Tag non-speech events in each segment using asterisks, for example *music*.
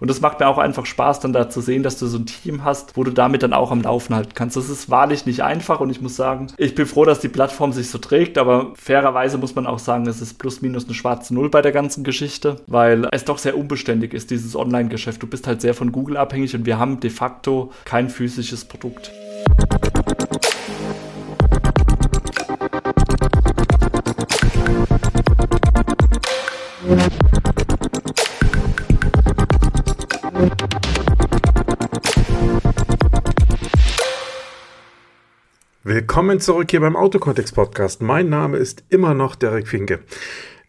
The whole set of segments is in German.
Und das macht mir auch einfach Spaß, dann da zu sehen, dass du so ein Team hast, wo du damit dann auch am Laufen halten kannst. Das ist wahrlich nicht einfach und ich muss sagen, ich bin froh, dass die Plattform sich so trägt, aber fairerweise muss man auch sagen, es ist plus minus eine schwarze Null bei der ganzen Geschichte, weil es doch sehr unbeständig ist, dieses Online-Geschäft. Du bist halt sehr von Google abhängig und wir haben de facto kein physisches Produkt. Willkommen zurück hier beim Autokontext Podcast. Mein Name ist immer noch Derek Finke.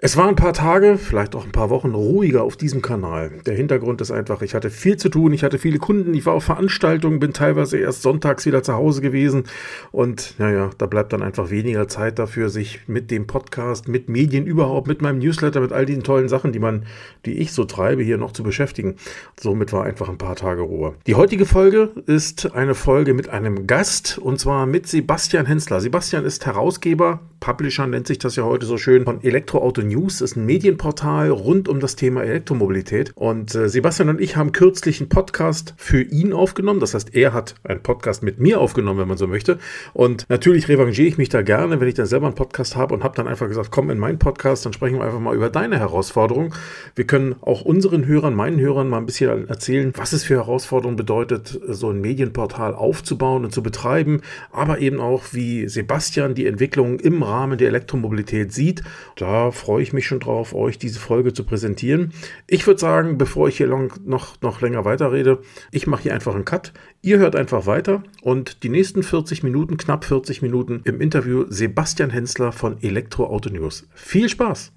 Es waren ein paar Tage, vielleicht auch ein paar Wochen ruhiger auf diesem Kanal. Der Hintergrund ist einfach, ich hatte viel zu tun, ich hatte viele Kunden, ich war auf Veranstaltungen, bin teilweise erst sonntags wieder zu Hause gewesen und naja, da bleibt dann einfach weniger Zeit dafür, sich mit dem Podcast, mit Medien überhaupt, mit meinem Newsletter, mit all diesen tollen Sachen, die man, die ich so treibe, hier noch zu beschäftigen. Somit war einfach ein paar Tage Ruhe. Die heutige Folge ist eine Folge mit einem Gast und zwar mit Sebastian Hensler. Sebastian ist Herausgeber, Publisher nennt sich das ja heute so schön, von Elektroauto News ist ein Medienportal rund um das Thema Elektromobilität. Und äh, Sebastian und ich haben kürzlich einen Podcast für ihn aufgenommen. Das heißt, er hat einen Podcast mit mir aufgenommen, wenn man so möchte. Und natürlich revanchiere ich mich da gerne, wenn ich dann selber einen Podcast habe und habe dann einfach gesagt, komm in meinen Podcast, dann sprechen wir einfach mal über deine Herausforderung. Wir können auch unseren Hörern, meinen Hörern mal ein bisschen erzählen, was es für Herausforderungen bedeutet, so ein Medienportal aufzubauen und zu betreiben, aber eben auch, wie Sebastian die Entwicklung im Rahmen der Elektromobilität sieht. Da freue ich mich schon drauf, euch diese Folge zu präsentieren. Ich würde sagen, bevor ich hier long, noch, noch länger weiterrede, ich mache hier einfach einen Cut. Ihr hört einfach weiter und die nächsten 40 Minuten, knapp 40 Minuten im Interview Sebastian Hensler von Elektroauto News. Viel Spaß!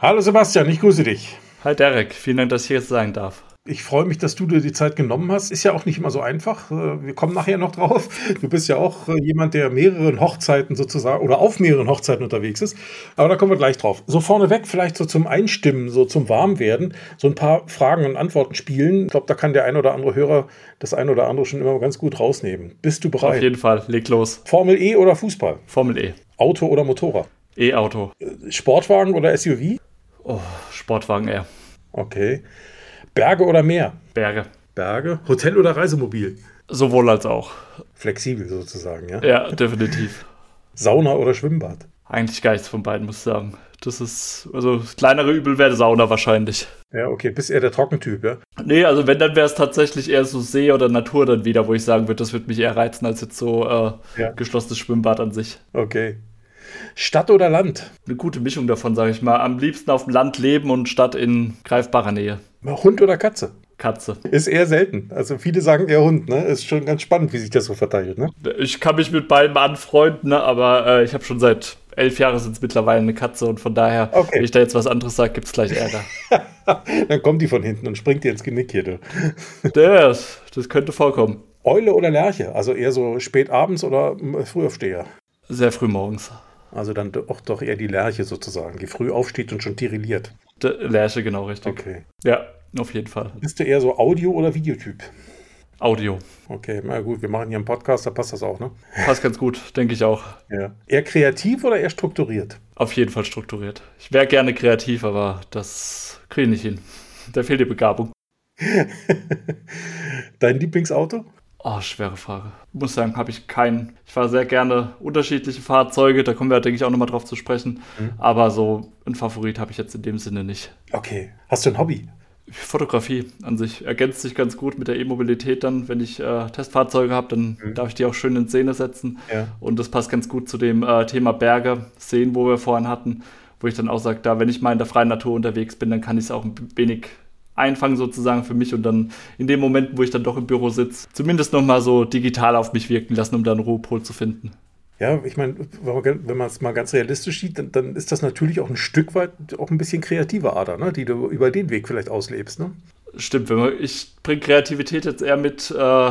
Hallo Sebastian, ich grüße dich. Hi Derek, vielen Dank, dass ich hier jetzt sagen darf. Ich freue mich, dass du dir die Zeit genommen hast. Ist ja auch nicht immer so einfach. Äh, wir kommen nachher noch drauf. Du bist ja auch äh, jemand, der mehreren Hochzeiten sozusagen oder auf mehreren Hochzeiten unterwegs ist. Aber da kommen wir gleich drauf. So vorneweg vielleicht so zum Einstimmen, so zum Warmwerden, so ein paar Fragen und Antworten spielen. Ich glaube, da kann der ein oder andere Hörer das ein oder andere schon immer ganz gut rausnehmen. Bist du bereit? Auf jeden Fall, leg los. Formel E oder Fußball? Formel E. Auto oder Motorrad? E-Auto. Sportwagen oder SUV? Oh, Sportwagen eher. Okay. Berge oder Meer? Berge. Berge. Hotel oder Reisemobil? Sowohl als auch. Flexibel sozusagen, ja? Ja, definitiv. *laughs* Sauna oder Schwimmbad? Eigentlich gar nichts von beiden, muss ich sagen. Das ist, also das kleinere Übel wäre Sauna wahrscheinlich. Ja, okay. Bist eher der Trockentyp, ja? Nee, also wenn, dann wäre es tatsächlich eher so See oder Natur dann wieder, wo ich sagen würde, das würde mich eher reizen, als jetzt so äh, ja. geschlossenes Schwimmbad an sich. Okay. Stadt oder Land? Eine gute Mischung davon, sage ich mal. Am liebsten auf dem Land leben und Stadt in greifbarer Nähe. Hund oder Katze? Katze. Ist eher selten. Also viele sagen eher Hund, ne? Ist schon ganz spannend, wie sich das so verteilt, ne? Ich kann mich mit beiden anfreunden, ne? aber äh, ich habe schon seit elf Jahren sind es mittlerweile eine Katze und von daher, okay. wenn ich da jetzt was anderes sage, gibt es gleich Ärger. *laughs* Dann kommt die von hinten und springt dir ins Genick hier, du. *laughs* Das, das könnte vorkommen. Eule oder Lerche? Also eher so spät abends oder frühaufsteher? Sehr früh morgens. Also dann auch doch eher die Lerche sozusagen, die früh aufsteht und schon tirilliert. Der Lerche, genau richtig. Okay. Ja, auf jeden Fall. Bist du eher so Audio- oder Videotyp? Audio. Okay, na gut, wir machen hier einen Podcast, da passt das auch, ne? Passt ganz gut, denke ich auch. Ja. Eher kreativ oder eher strukturiert? Auf jeden Fall strukturiert. Ich wäre gerne kreativ, aber das kriege ich nicht hin. Da fehlt die Begabung. *laughs* Dein Lieblingsauto? Oh, schwere Frage. Ich muss sagen, habe ich keinen. Ich fahre sehr gerne unterschiedliche Fahrzeuge, da kommen wir, denke ich, auch nochmal drauf zu sprechen. Mhm. Aber so ein Favorit habe ich jetzt in dem Sinne nicht. Okay. Hast du ein Hobby? Fotografie an sich ergänzt sich ganz gut mit der E-Mobilität dann. Wenn ich äh, Testfahrzeuge habe, dann mhm. darf ich die auch schön in Szene setzen. Ja. Und das passt ganz gut zu dem äh, Thema Berge, Seen, wo wir vorhin hatten, wo ich dann auch sage, da, wenn ich mal in der freien Natur unterwegs bin, dann kann ich es auch ein wenig einfangen sozusagen für mich und dann in dem Moment, wo ich dann doch im Büro sitze, zumindest nochmal so digital auf mich wirken lassen, um da einen Ruhepol zu finden. Ja, ich meine, wenn man es mal ganz realistisch sieht, dann, dann, ist das natürlich auch ein Stück weit auch ein bisschen kreative Ader, ne? die du über den Weg vielleicht auslebst. Ne? Stimmt, wenn man, ich bringe Kreativität jetzt eher mit, äh,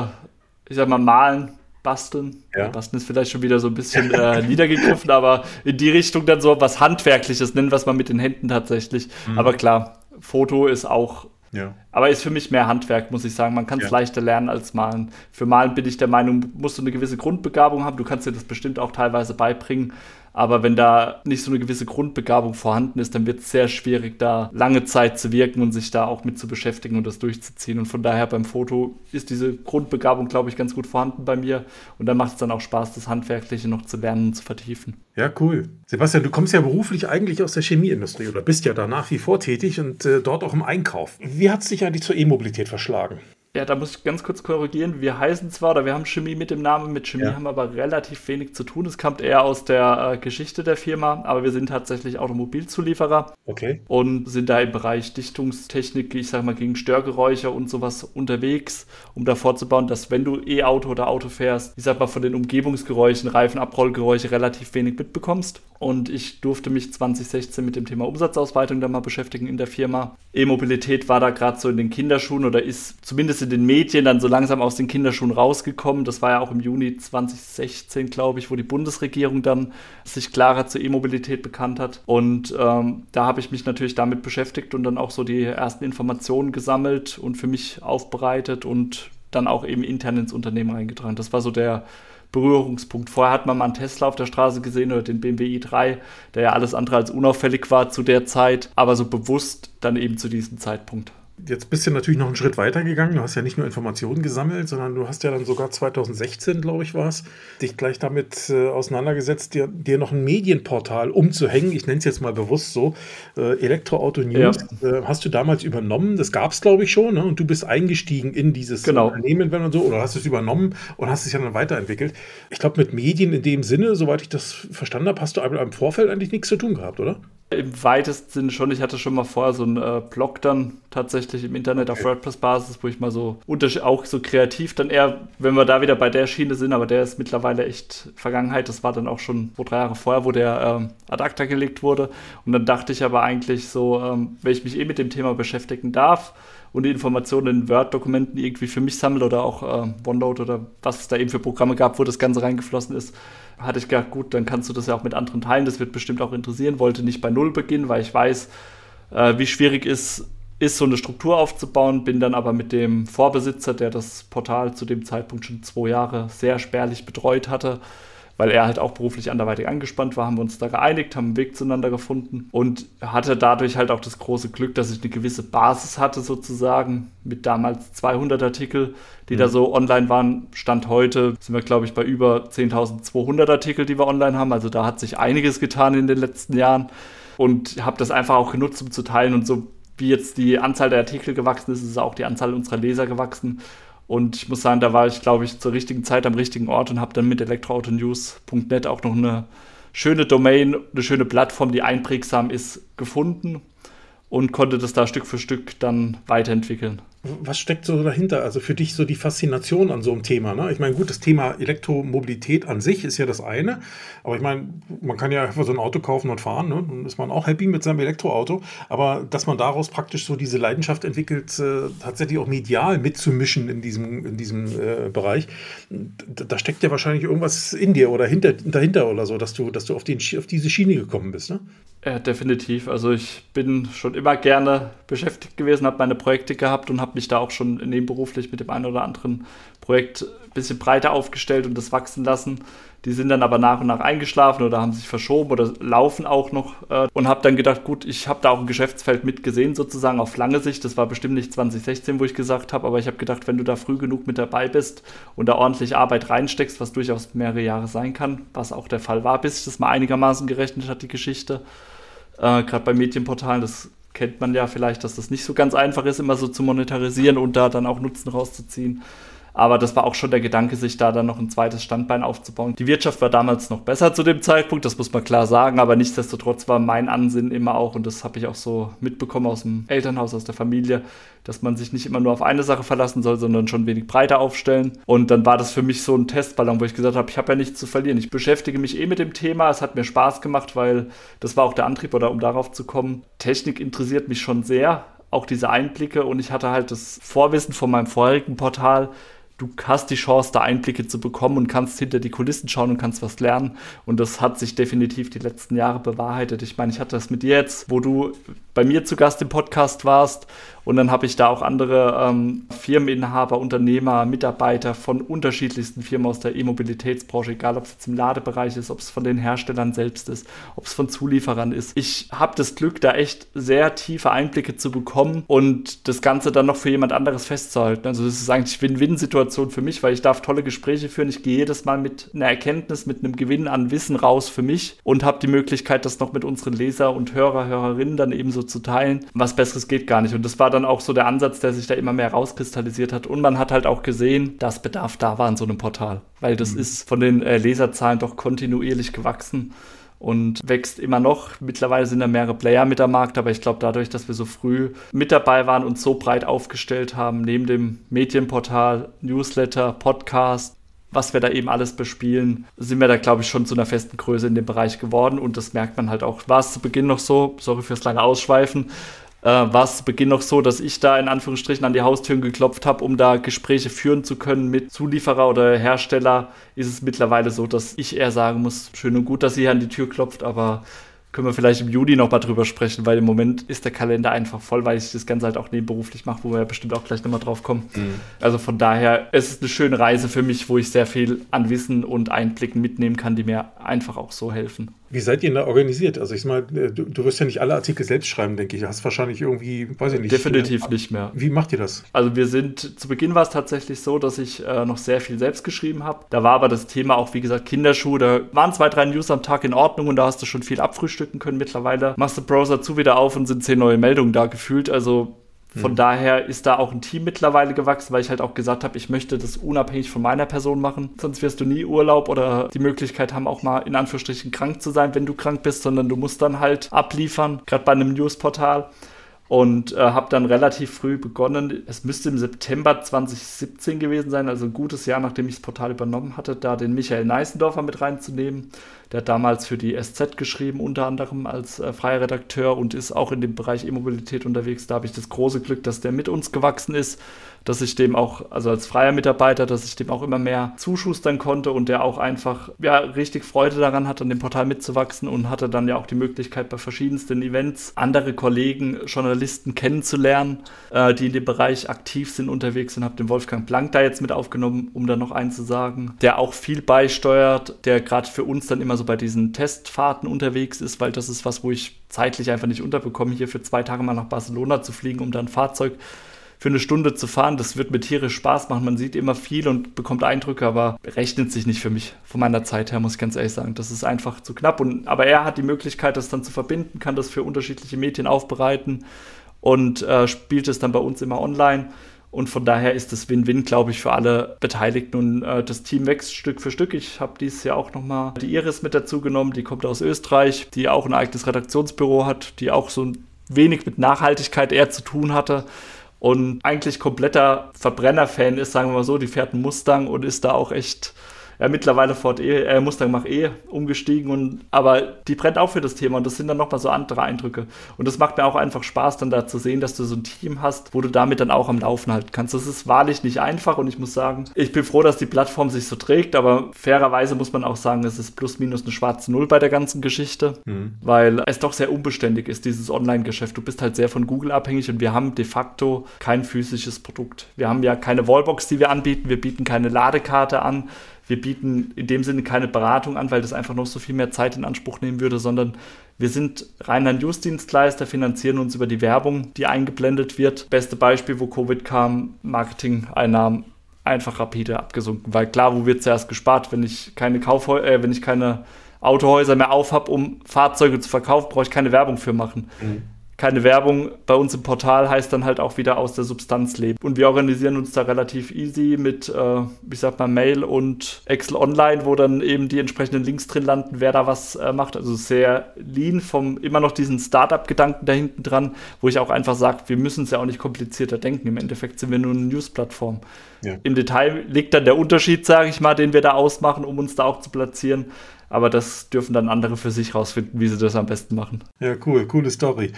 ich sag mal, malen, basteln. Ja. Basteln ist vielleicht schon wieder so ein bisschen *laughs* äh, niedergegriffen, aber in die Richtung dann so was Handwerkliches nennen, was man mit den Händen tatsächlich. Mhm. Aber klar, Foto ist auch ja. Aber ist für mich mehr Handwerk, muss ich sagen. Man kann es ja. leichter lernen als malen. Für Malen bin ich der Meinung, musst du eine gewisse Grundbegabung haben. Du kannst dir das bestimmt auch teilweise beibringen. Aber wenn da nicht so eine gewisse Grundbegabung vorhanden ist, dann wird es sehr schwierig, da lange Zeit zu wirken und sich da auch mit zu beschäftigen und das durchzuziehen. Und von daher beim Foto ist diese Grundbegabung, glaube ich, ganz gut vorhanden bei mir. Und dann macht es dann auch Spaß, das Handwerkliche noch zu lernen und zu vertiefen. Ja, cool. Sebastian, du kommst ja beruflich eigentlich aus der Chemieindustrie oder bist ja da nach wie vor tätig und äh, dort auch im Einkauf. Wie hat es dich eigentlich zur E-Mobilität verschlagen? Ja, da muss ich ganz kurz korrigieren. Wir heißen zwar, oder wir haben Chemie mit dem Namen, mit Chemie ja. haben aber relativ wenig zu tun. Es kommt eher aus der äh, Geschichte der Firma, aber wir sind tatsächlich Automobilzulieferer. Okay. Und sind da im Bereich Dichtungstechnik, ich sag mal, gegen Störgeräusche und sowas unterwegs, um da vorzubauen, dass wenn du E-Auto oder Auto fährst, ich sag mal, von den Umgebungsgeräuschen, Reifenabrollgeräusche relativ wenig mitbekommst. Und ich durfte mich 2016 mit dem Thema Umsatzausweitung da mal beschäftigen in der Firma. E-Mobilität war da gerade so in den Kinderschuhen oder ist zumindest in den Medien dann so langsam aus den Kinderschuhen rausgekommen. Das war ja auch im Juni 2016, glaube ich, wo die Bundesregierung dann sich klarer zur E-Mobilität bekannt hat. Und ähm, da habe ich mich natürlich damit beschäftigt und dann auch so die ersten Informationen gesammelt und für mich aufbereitet und dann auch eben intern ins Unternehmen eingetragen. Das war so der Berührungspunkt. Vorher hat man mal einen Tesla auf der Straße gesehen oder den BMW i3, der ja alles andere als unauffällig war zu der Zeit, aber so bewusst dann eben zu diesem Zeitpunkt. Jetzt bist du natürlich noch einen Schritt weiter gegangen. Du hast ja nicht nur Informationen gesammelt, sondern du hast ja dann sogar 2016, glaube ich, war es, dich gleich damit äh, auseinandergesetzt, dir, dir, noch ein Medienportal umzuhängen. Ich nenne es jetzt mal bewusst so. Äh, Elektroauto News ja. äh, hast du damals übernommen. Das gab es, glaube ich, schon. Ne? Und du bist eingestiegen in dieses genau. Unternehmen, wenn man so, oder hast es übernommen und hast es ja dann weiterentwickelt. Ich glaube, mit Medien in dem Sinne, soweit ich das verstanden habe, hast du im Vorfeld eigentlich nichts zu tun gehabt, oder? Im weitesten Sinne schon. Ich hatte schon mal vorher so einen äh, Blog dann tatsächlich im Internet okay. auf WordPress-Basis, wo ich mal so auch so kreativ dann eher, wenn wir da wieder bei der Schiene sind, aber der ist mittlerweile echt Vergangenheit. Das war dann auch schon zwei, drei Jahre vorher, wo der ähm, ad acta gelegt wurde. Und dann dachte ich aber eigentlich so, ähm, wenn ich mich eh mit dem Thema beschäftigen darf, und die Informationen in Word-Dokumenten irgendwie für mich sammle oder auch äh, OneNote oder was es da eben für Programme gab, wo das Ganze reingeflossen ist, hatte ich gedacht, gut, dann kannst du das ja auch mit anderen teilen. Das wird bestimmt auch interessieren. Wollte nicht bei Null beginnen, weil ich weiß, äh, wie schwierig ist, ist, so eine Struktur aufzubauen. Bin dann aber mit dem Vorbesitzer, der das Portal zu dem Zeitpunkt schon zwei Jahre sehr spärlich betreut hatte, weil er halt auch beruflich anderweitig angespannt war, haben wir uns da geeinigt, haben einen Weg zueinander gefunden und hatte dadurch halt auch das große Glück, dass ich eine gewisse Basis hatte sozusagen mit damals 200 Artikel, die mhm. da so online waren. Stand heute sind wir, glaube ich, bei über 10.200 Artikel, die wir online haben. Also da hat sich einiges getan in den letzten Jahren und habe das einfach auch genutzt, um zu teilen und so wie jetzt die Anzahl der Artikel gewachsen ist, ist auch die Anzahl unserer Leser gewachsen. Und ich muss sagen, da war ich, glaube ich, zur richtigen Zeit am richtigen Ort und habe dann mit elektroautonews.net auch noch eine schöne Domain, eine schöne Plattform, die einprägsam ist, gefunden und konnte das da Stück für Stück dann weiterentwickeln was steckt so dahinter? Also für dich so die Faszination an so einem Thema. Ne? Ich meine, gut, das Thema Elektromobilität an sich ist ja das eine. Aber ich meine, man kann ja einfach so ein Auto kaufen und fahren. Ne? Dann ist man auch happy mit seinem Elektroauto. Aber dass man daraus praktisch so diese Leidenschaft entwickelt, äh, tatsächlich auch medial mitzumischen in diesem, in diesem äh, Bereich, da steckt ja wahrscheinlich irgendwas in dir oder hinter, dahinter oder so, dass du, dass du auf, den, auf diese Schiene gekommen bist. Ne? Ja, definitiv. Also ich bin schon immer gerne beschäftigt gewesen, habe meine Projekte gehabt und habe mich da auch schon nebenberuflich mit dem einen oder anderen Projekt ein bisschen breiter aufgestellt und das wachsen lassen. Die sind dann aber nach und nach eingeschlafen oder haben sich verschoben oder laufen auch noch äh, und habe dann gedacht, gut, ich habe da auch ein Geschäftsfeld mitgesehen, sozusagen auf lange Sicht. Das war bestimmt nicht 2016, wo ich gesagt habe, aber ich habe gedacht, wenn du da früh genug mit dabei bist und da ordentlich Arbeit reinsteckst, was durchaus mehrere Jahre sein kann, was auch der Fall war, bis sich das mal einigermaßen gerechnet hat, die Geschichte. Äh, Gerade bei Medienportalen, das kennt man ja vielleicht, dass das nicht so ganz einfach ist, immer so zu monetarisieren und da dann auch Nutzen rauszuziehen. Aber das war auch schon der Gedanke, sich da dann noch ein zweites Standbein aufzubauen. Die Wirtschaft war damals noch besser zu dem Zeitpunkt, das muss man klar sagen, aber nichtsdestotrotz war mein Ansinnen immer auch, und das habe ich auch so mitbekommen aus dem Elternhaus, aus der Familie, dass man sich nicht immer nur auf eine Sache verlassen soll, sondern schon wenig breiter aufstellen. Und dann war das für mich so ein Testballon, wo ich gesagt habe, ich habe ja nichts zu verlieren. Ich beschäftige mich eh mit dem Thema. Es hat mir Spaß gemacht, weil das war auch der Antrieb, oder um darauf zu kommen. Technik interessiert mich schon sehr, auch diese Einblicke. Und ich hatte halt das Vorwissen von meinem vorherigen Portal, du hast die Chance, da Einblicke zu bekommen und kannst hinter die Kulissen schauen und kannst was lernen. Und das hat sich definitiv die letzten Jahre bewahrheitet. Ich meine, ich hatte das mit dir jetzt, wo du bei mir zu Gast im Podcast warst. Und dann habe ich da auch andere ähm, Firmeninhaber, Unternehmer, Mitarbeiter von unterschiedlichsten Firmen aus der E-Mobilitätsbranche, egal ob es jetzt im Ladebereich ist, ob es von den Herstellern selbst ist, ob es von Zulieferern ist. Ich habe das Glück, da echt sehr tiefe Einblicke zu bekommen und das Ganze dann noch für jemand anderes festzuhalten. Also das ist eigentlich Win-Win-Situation für mich, weil ich darf tolle Gespräche führen. Ich gehe jedes Mal mit einer Erkenntnis, mit einem Gewinn an Wissen raus für mich und habe die Möglichkeit, das noch mit unseren Leser und Hörer, Hörerinnen dann eben so zu teilen. Was Besseres geht gar nicht. Und das war dann auch so der Ansatz, der sich da immer mehr rauskristallisiert hat. Und man hat halt auch gesehen, dass Bedarf da war in so einem Portal. Weil das mhm. ist von den äh, Leserzahlen doch kontinuierlich gewachsen und wächst immer noch. Mittlerweile sind da mehrere Player mit am Markt, aber ich glaube, dadurch, dass wir so früh mit dabei waren und so breit aufgestellt haben, neben dem Medienportal, Newsletter, Podcast, was wir da eben alles bespielen, sind wir da, glaube ich, schon zu einer festen Größe in dem Bereich geworden. Und das merkt man halt auch. War es zu Beginn noch so, sorry fürs lange Ausschweifen, äh, war es zu Beginn noch so, dass ich da in Anführungsstrichen an die Haustüren geklopft habe, um da Gespräche führen zu können mit Zulieferer oder Hersteller. Ist es mittlerweile so, dass ich eher sagen muss, schön und gut, dass sie hier an die Tür klopft, aber können wir vielleicht im Juli noch mal drüber sprechen, weil im Moment ist der Kalender einfach voll, weil ich das Ganze halt auch nebenberuflich mache, wo wir ja bestimmt auch gleich nochmal drauf kommen. Mhm. Also von daher, es ist eine schöne Reise für mich, wo ich sehr viel an Wissen und Einblicken mitnehmen kann, die mir einfach auch so helfen. Wie seid ihr da organisiert? Also ich mal, äh, du, du, wirst ja nicht alle Artikel selbst schreiben, denke ich. Du hast wahrscheinlich irgendwie, weiß ich nicht. Definitiv äh, nicht mehr. Wie macht ihr das? Also wir sind, zu Beginn war es tatsächlich so, dass ich äh, noch sehr viel selbst geschrieben habe. Da war aber das Thema auch, wie gesagt, Kinderschuhe. Da waren zwei, drei News am Tag in Ordnung und da hast du schon viel abfrühstücken können. Mittlerweile machst du Browser zu wieder auf und sind zehn neue Meldungen da gefühlt. Also von mhm. daher ist da auch ein Team mittlerweile gewachsen, weil ich halt auch gesagt habe, ich möchte das unabhängig von meiner Person machen. Sonst wirst du nie Urlaub oder die Möglichkeit haben, auch mal in Anführungsstrichen krank zu sein, wenn du krank bist, sondern du musst dann halt abliefern, gerade bei einem Newsportal und äh, habe dann relativ früh begonnen. Es müsste im September 2017 gewesen sein, also ein gutes Jahr, nachdem ich das Portal übernommen hatte, da den Michael Neissendorfer mit reinzunehmen. Der hat damals für die SZ geschrieben, unter anderem als äh, freier Redakteur und ist auch in dem Bereich E-Mobilität unterwegs. Da habe ich das große Glück, dass der mit uns gewachsen ist dass ich dem auch, also als freier Mitarbeiter, dass ich dem auch immer mehr zuschustern konnte und der auch einfach, ja, richtig Freude daran hat, an dem Portal mitzuwachsen und hatte dann ja auch die Möglichkeit, bei verschiedensten Events andere Kollegen, Journalisten kennenzulernen, äh, die in dem Bereich aktiv sind, unterwegs sind. Habe den Wolfgang Blank da jetzt mit aufgenommen, um da noch eins zu sagen, der auch viel beisteuert, der gerade für uns dann immer so bei diesen Testfahrten unterwegs ist, weil das ist was, wo ich zeitlich einfach nicht unterbekomme, hier für zwei Tage mal nach Barcelona zu fliegen, um dann ein Fahrzeug für eine Stunde zu fahren, das wird mir tierisch Spaß machen. Man sieht immer viel und bekommt Eindrücke, aber rechnet sich nicht für mich. Von meiner Zeit her, muss ich ganz ehrlich sagen. Das ist einfach zu knapp. Und, aber er hat die Möglichkeit, das dann zu verbinden, kann das für unterschiedliche Medien aufbereiten und äh, spielt es dann bei uns immer online. Und von daher ist das Win-Win, glaube ich, für alle Beteiligten. Und äh, das Team wächst Stück für Stück. Ich habe dieses Jahr auch nochmal die Iris mit dazu genommen. Die kommt aus Österreich, die auch ein eigenes Redaktionsbüro hat, die auch so ein wenig mit Nachhaltigkeit eher zu tun hatte und eigentlich kompletter Verbrenner-Fan ist, sagen wir mal so, die fährt einen Mustang und ist da auch echt ja, mittlerweile Ford E, äh, Mustang Mach E umgestiegen und aber die brennt auch für das Thema und das sind dann nochmal so andere Eindrücke. Und das macht mir auch einfach Spaß, dann da zu sehen, dass du so ein Team hast, wo du damit dann auch am Laufen halten kannst. Das ist wahrlich nicht einfach und ich muss sagen, ich bin froh, dass die Plattform sich so trägt, aber fairerweise muss man auch sagen, es ist plus minus eine schwarze Null bei der ganzen Geschichte, mhm. weil es doch sehr unbeständig ist, dieses Online-Geschäft. Du bist halt sehr von Google abhängig und wir haben de facto kein physisches Produkt. Wir haben ja keine Wallbox, die wir anbieten, wir bieten keine Ladekarte an wir bieten in dem Sinne keine Beratung an, weil das einfach noch so viel mehr Zeit in Anspruch nehmen würde, sondern wir sind reiner Newsdienstleister, finanzieren uns über die Werbung, die eingeblendet wird. Beste Beispiel, wo Covid kam, Marketing-Einnahmen einfach rapide abgesunken, weil klar, wo wird zuerst gespart, wenn ich keine Kaufhäuser, äh, wenn ich keine Autohäuser mehr auf habe, um Fahrzeuge zu verkaufen, brauche ich keine Werbung für machen. Mhm keine Werbung bei uns im Portal heißt dann halt auch wieder aus der Substanz leben. Und wir organisieren uns da relativ easy mit, äh, ich sag mal, Mail und Excel Online, wo dann eben die entsprechenden Links drin landen, wer da was äh, macht. Also sehr lean vom immer noch diesen Startup-Gedanken da hinten dran, wo ich auch einfach sage, wir müssen es ja auch nicht komplizierter denken. Im Endeffekt sind wir nur eine News-Plattform. Ja. Im Detail liegt dann der Unterschied, sage ich mal, den wir da ausmachen, um uns da auch zu platzieren. Aber das dürfen dann andere für sich rausfinden, wie sie das am besten machen. Ja, cool, coole Story.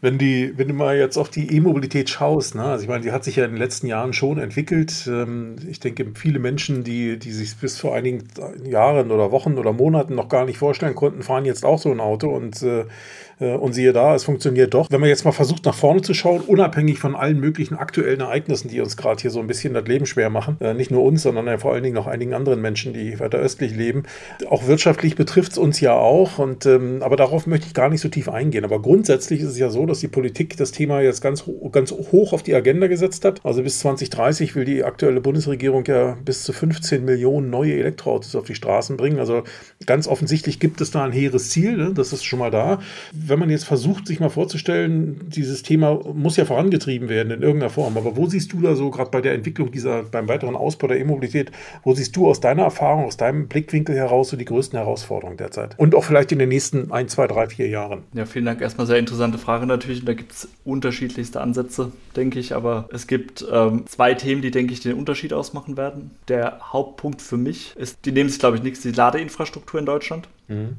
Wenn, die, wenn du mal jetzt auf die E-Mobilität schaust, ne, also ich meine, die hat sich ja in den letzten Jahren schon entwickelt. Ähm, ich denke, viele Menschen, die, die sich bis vor einigen Jahren oder Wochen oder Monaten noch gar nicht vorstellen konnten, fahren jetzt auch so ein Auto und äh, und siehe da, es funktioniert doch. Wenn man jetzt mal versucht, nach vorne zu schauen, unabhängig von allen möglichen aktuellen Ereignissen, die uns gerade hier so ein bisschen das Leben schwer machen, äh, nicht nur uns, sondern vor allen Dingen noch einigen anderen Menschen, die weiter östlich leben. Auch wirtschaftlich betrifft es uns ja auch. Und, ähm, aber darauf möchte ich gar nicht so tief eingehen. Aber grundsätzlich ist es ja so, dass die Politik das Thema jetzt ganz, ganz hoch auf die Agenda gesetzt hat. Also bis 2030 will die aktuelle Bundesregierung ja bis zu 15 Millionen neue Elektroautos auf die Straßen bringen. Also ganz offensichtlich gibt es da ein hehres Ziel. Ne? Das ist schon mal da wenn man jetzt versucht, sich mal vorzustellen, dieses Thema muss ja vorangetrieben werden in irgendeiner Form. Aber wo siehst du da so, gerade bei der Entwicklung dieser, beim weiteren Ausbau der E-Mobilität, wo siehst du aus deiner Erfahrung, aus deinem Blickwinkel heraus so die größten Herausforderungen derzeit? Und auch vielleicht in den nächsten ein, zwei, drei, vier Jahren? Ja, vielen Dank. Erstmal sehr interessante Frage natürlich. Da gibt es unterschiedlichste Ansätze, denke ich. Aber es gibt ähm, zwei Themen, die, denke ich, den Unterschied ausmachen werden. Der Hauptpunkt für mich ist, die nehmen sich, glaube ich, nichts, die Ladeinfrastruktur in Deutschland. Mhm.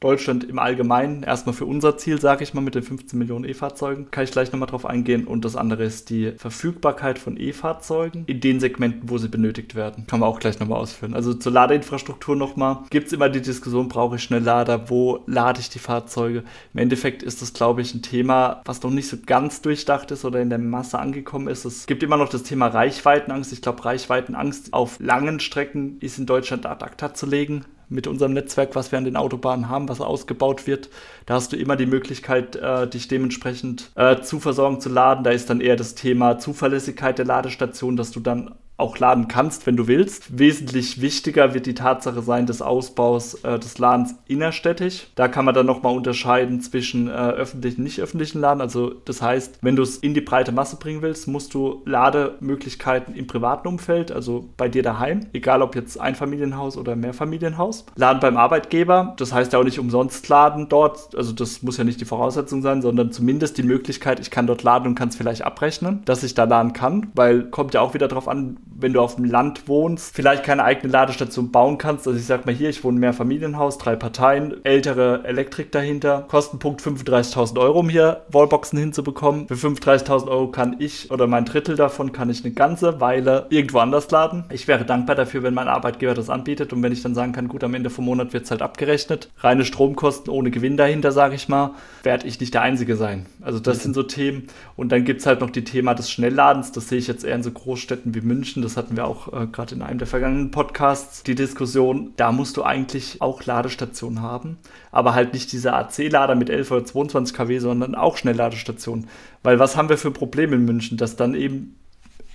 Deutschland im Allgemeinen erstmal für unser Ziel, sage ich mal, mit den 15 Millionen E-Fahrzeugen. Kann ich gleich nochmal drauf eingehen. Und das andere ist die Verfügbarkeit von E-Fahrzeugen in den Segmenten, wo sie benötigt werden. Kann man auch gleich nochmal ausführen. Also zur Ladeinfrastruktur nochmal. Gibt es immer die Diskussion, brauche ich schnell Lader? Wo lade ich die Fahrzeuge? Im Endeffekt ist das, glaube ich, ein Thema, was noch nicht so ganz durchdacht ist oder in der Masse angekommen ist. Es gibt immer noch das Thema Reichweitenangst. Ich glaube, Reichweitenangst auf langen Strecken ist in Deutschland ad acta zu legen mit unserem Netzwerk, was wir an den Autobahnen haben, was ausgebaut wird. Da hast du immer die Möglichkeit, äh, dich dementsprechend äh, zu versorgen, zu laden. Da ist dann eher das Thema Zuverlässigkeit der Ladestation, dass du dann auch laden kannst, wenn du willst. Wesentlich wichtiger wird die Tatsache sein des Ausbaus äh, des Ladens innerstädtisch. Da kann man dann nochmal unterscheiden zwischen äh, öffentlichen und nicht öffentlichen Laden. Also das heißt, wenn du es in die breite Masse bringen willst, musst du Lademöglichkeiten im privaten Umfeld, also bei dir daheim, egal ob jetzt Einfamilienhaus oder Mehrfamilienhaus. Laden beim Arbeitgeber, das heißt ja auch nicht umsonst laden dort. Also das muss ja nicht die Voraussetzung sein, sondern zumindest die Möglichkeit, ich kann dort laden und kann es vielleicht abrechnen, dass ich da laden kann, weil kommt ja auch wieder darauf an, wenn du auf dem Land wohnst, vielleicht keine eigene Ladestation bauen kannst. Also ich sag mal hier, ich wohne mehr Familienhaus, drei Parteien, ältere Elektrik dahinter, Kostenpunkt 35.000 Euro, um hier Wallboxen hinzubekommen. Für 35.000 Euro kann ich oder mein Drittel davon kann ich eine ganze Weile irgendwo anders laden. Ich wäre dankbar dafür, wenn mein Arbeitgeber das anbietet und wenn ich dann sagen kann, gut, am Ende vom Monat wird es halt abgerechnet. Reine Stromkosten ohne Gewinn dahinter, sage ich mal, werde ich nicht der Einzige sein. Also das mhm. sind so Themen. Und dann gibt es halt noch die Thema des Schnellladens. Das sehe ich jetzt eher in so Großstädten wie München das hatten wir auch äh, gerade in einem der vergangenen Podcasts, die Diskussion, da musst du eigentlich auch Ladestationen haben, aber halt nicht diese AC-Lader mit 11 oder 22 kW, sondern auch Schnellladestationen. Weil was haben wir für Probleme in München, dass dann eben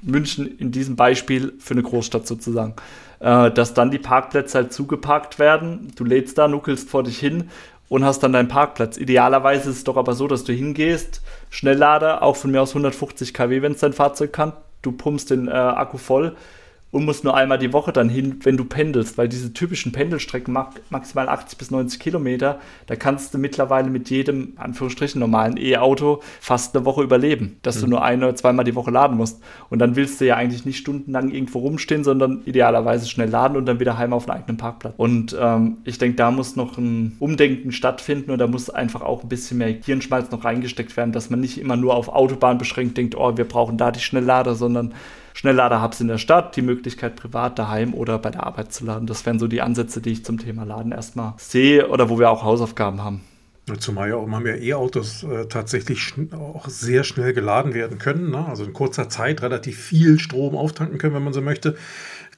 München in diesem Beispiel für eine Großstadt sozusagen, äh, dass dann die Parkplätze halt zugeparkt werden, du lädst da, nuckelst vor dich hin und hast dann deinen Parkplatz. Idealerweise ist es doch aber so, dass du hingehst, Schnelllader, auch von mir aus 150 kW, wenn es dein Fahrzeug kann, du pumpst den äh, Akku voll und musst nur einmal die Woche dann hin, wenn du pendelst, weil diese typischen Pendelstrecken maximal 80 bis 90 Kilometer, da kannst du mittlerweile mit jedem, Anführungsstrichen, normalen E-Auto fast eine Woche überleben, dass mhm. du nur ein oder zweimal die Woche laden musst. Und dann willst du ja eigentlich nicht stundenlang irgendwo rumstehen, sondern idealerweise schnell laden und dann wieder heim auf einen eigenen Parkplatz. Und ähm, ich denke, da muss noch ein Umdenken stattfinden und da muss einfach auch ein bisschen mehr Hirnschmalz noch reingesteckt werden, dass man nicht immer nur auf Autobahn beschränkt denkt, oh, wir brauchen da die Schnelllader, sondern Schnelllader-Hubs in der Stadt, die Möglichkeit privat daheim oder bei der Arbeit zu laden. Das wären so die Ansätze, die ich zum Thema Laden erstmal sehe oder wo wir auch Hausaufgaben haben. Zumal ja auch immer mehr E-Autos äh, tatsächlich auch sehr schnell geladen werden können. Ne? Also in kurzer Zeit relativ viel Strom auftanken können, wenn man so möchte.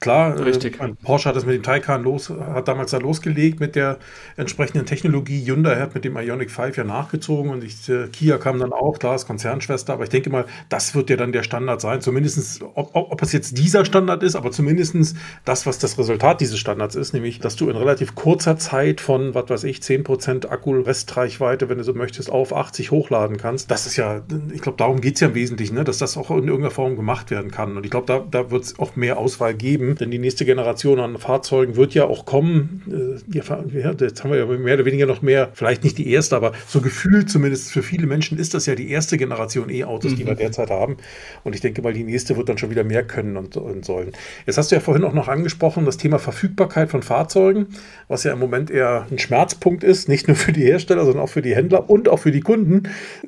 Klar, Richtig. Äh, Porsche hat das mit dem Taycan los, hat damals da losgelegt mit der entsprechenden Technologie. Hyundai hat mit dem Ionic 5 ja nachgezogen und ich, äh, Kia kam dann auch, klar, ist Konzernschwester, aber ich denke mal, das wird ja dann der Standard sein. Zumindest, ob, ob, ob es jetzt dieser Standard ist, aber zumindest das, was das Resultat dieses Standards ist, nämlich, dass du in relativ kurzer Zeit von, was weiß ich, 10% Akku-Restreichweite, wenn du so möchtest, auf 80 hochladen kannst. Das ist ja, ich glaube, darum geht es ja im Wesentlichen, ne? dass das auch in irgendeiner Form gemacht werden kann. Und ich glaube, da, da wird es auch mehr Auswahl geben geben, denn die nächste Generation an Fahrzeugen wird ja auch kommen. Äh, jetzt haben wir ja mehr oder weniger noch mehr, vielleicht nicht die erste, aber so gefühlt zumindest für viele Menschen ist das ja die erste Generation E-Autos, mhm. die wir mhm. derzeit haben. Und ich denke mal, die nächste wird dann schon wieder mehr können und, und sollen. Jetzt hast du ja vorhin auch noch angesprochen, das Thema Verfügbarkeit von Fahrzeugen, was ja im Moment eher ein Schmerzpunkt ist, nicht nur für die Hersteller, sondern auch für die Händler und auch für die Kunden.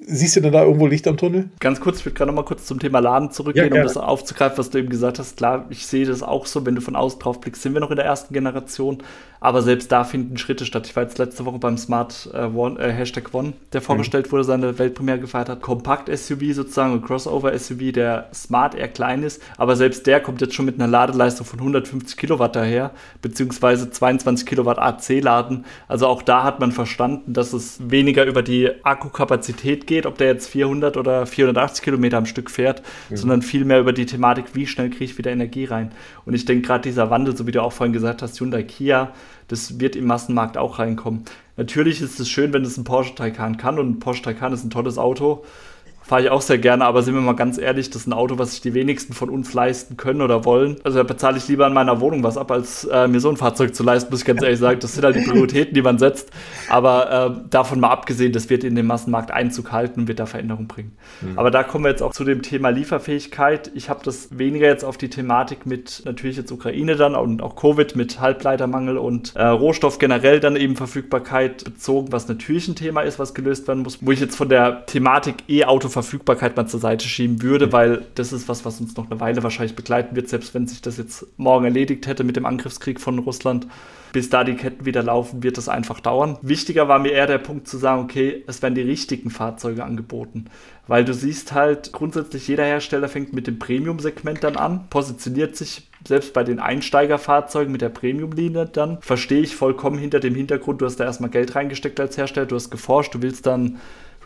Siehst du denn da irgendwo Licht am Tunnel? Ganz kurz, ich würde gerade noch mal kurz zum Thema Laden zurückgehen, ja, um das aufzugreifen, was du eben gesagt hast. Klar, ich sehe das auch so, wenn du von außen drauf blickst, sind wir noch in der ersten Generation, aber selbst da finden Schritte statt. Ich war jetzt letzte Woche beim Smart äh, One, äh, Hashtag One, der vorgestellt mhm. wurde, seine Weltpremiere gefeiert hat. Kompakt-SUV sozusagen, ein Crossover-SUV, der smart eher klein ist, aber selbst der kommt jetzt schon mit einer Ladeleistung von 150 Kilowatt daher, beziehungsweise 22 Kilowatt AC-Laden. Also auch da hat man verstanden, dass es weniger über die Akkukapazität geht, ob der jetzt 400 oder 480 Kilometer am Stück fährt, mhm. sondern vielmehr über die Thematik, wie schnell kriege ich wieder Energie rein. Und ich denke gerade dieser Wandel, so wie du auch vorhin gesagt hast, Hyundai Kia, das wird im Massenmarkt auch reinkommen. Natürlich ist es schön, wenn es ein Porsche Taycan kann und ein Porsche Taycan ist ein tolles Auto fahre ich auch sehr gerne, aber sind wir mal ganz ehrlich, das ist ein Auto, was sich die wenigsten von uns leisten können oder wollen. Also da bezahle ich lieber in meiner Wohnung was ab, als äh, mir so ein Fahrzeug zu leisten, muss ich ganz ehrlich sagen. Das sind halt die Prioritäten, die man setzt. Aber äh, davon mal abgesehen, das wird in den Massenmarkt Einzug halten und wird da Veränderung bringen. Mhm. Aber da kommen wir jetzt auch zu dem Thema Lieferfähigkeit. Ich habe das weniger jetzt auf die Thematik mit natürlich jetzt Ukraine dann und auch Covid mit Halbleitermangel und äh, Rohstoff generell dann eben Verfügbarkeit bezogen, was natürlich ein Thema ist, was gelöst werden muss, wo ich jetzt von der Thematik E-Auto Verfügbarkeit mal zur Seite schieben würde, weil das ist was, was uns noch eine Weile wahrscheinlich begleiten wird, selbst wenn sich das jetzt morgen erledigt hätte mit dem Angriffskrieg von Russland. Bis da die Ketten wieder laufen, wird das einfach dauern. Wichtiger war mir eher der Punkt zu sagen, okay, es werden die richtigen Fahrzeuge angeboten. Weil du siehst halt, grundsätzlich jeder Hersteller fängt mit dem Premium-Segment dann an, positioniert sich selbst bei den Einsteigerfahrzeugen mit der Premium-Linie dann, verstehe ich vollkommen hinter dem Hintergrund, du hast da erstmal Geld reingesteckt als Hersteller, du hast geforscht, du willst dann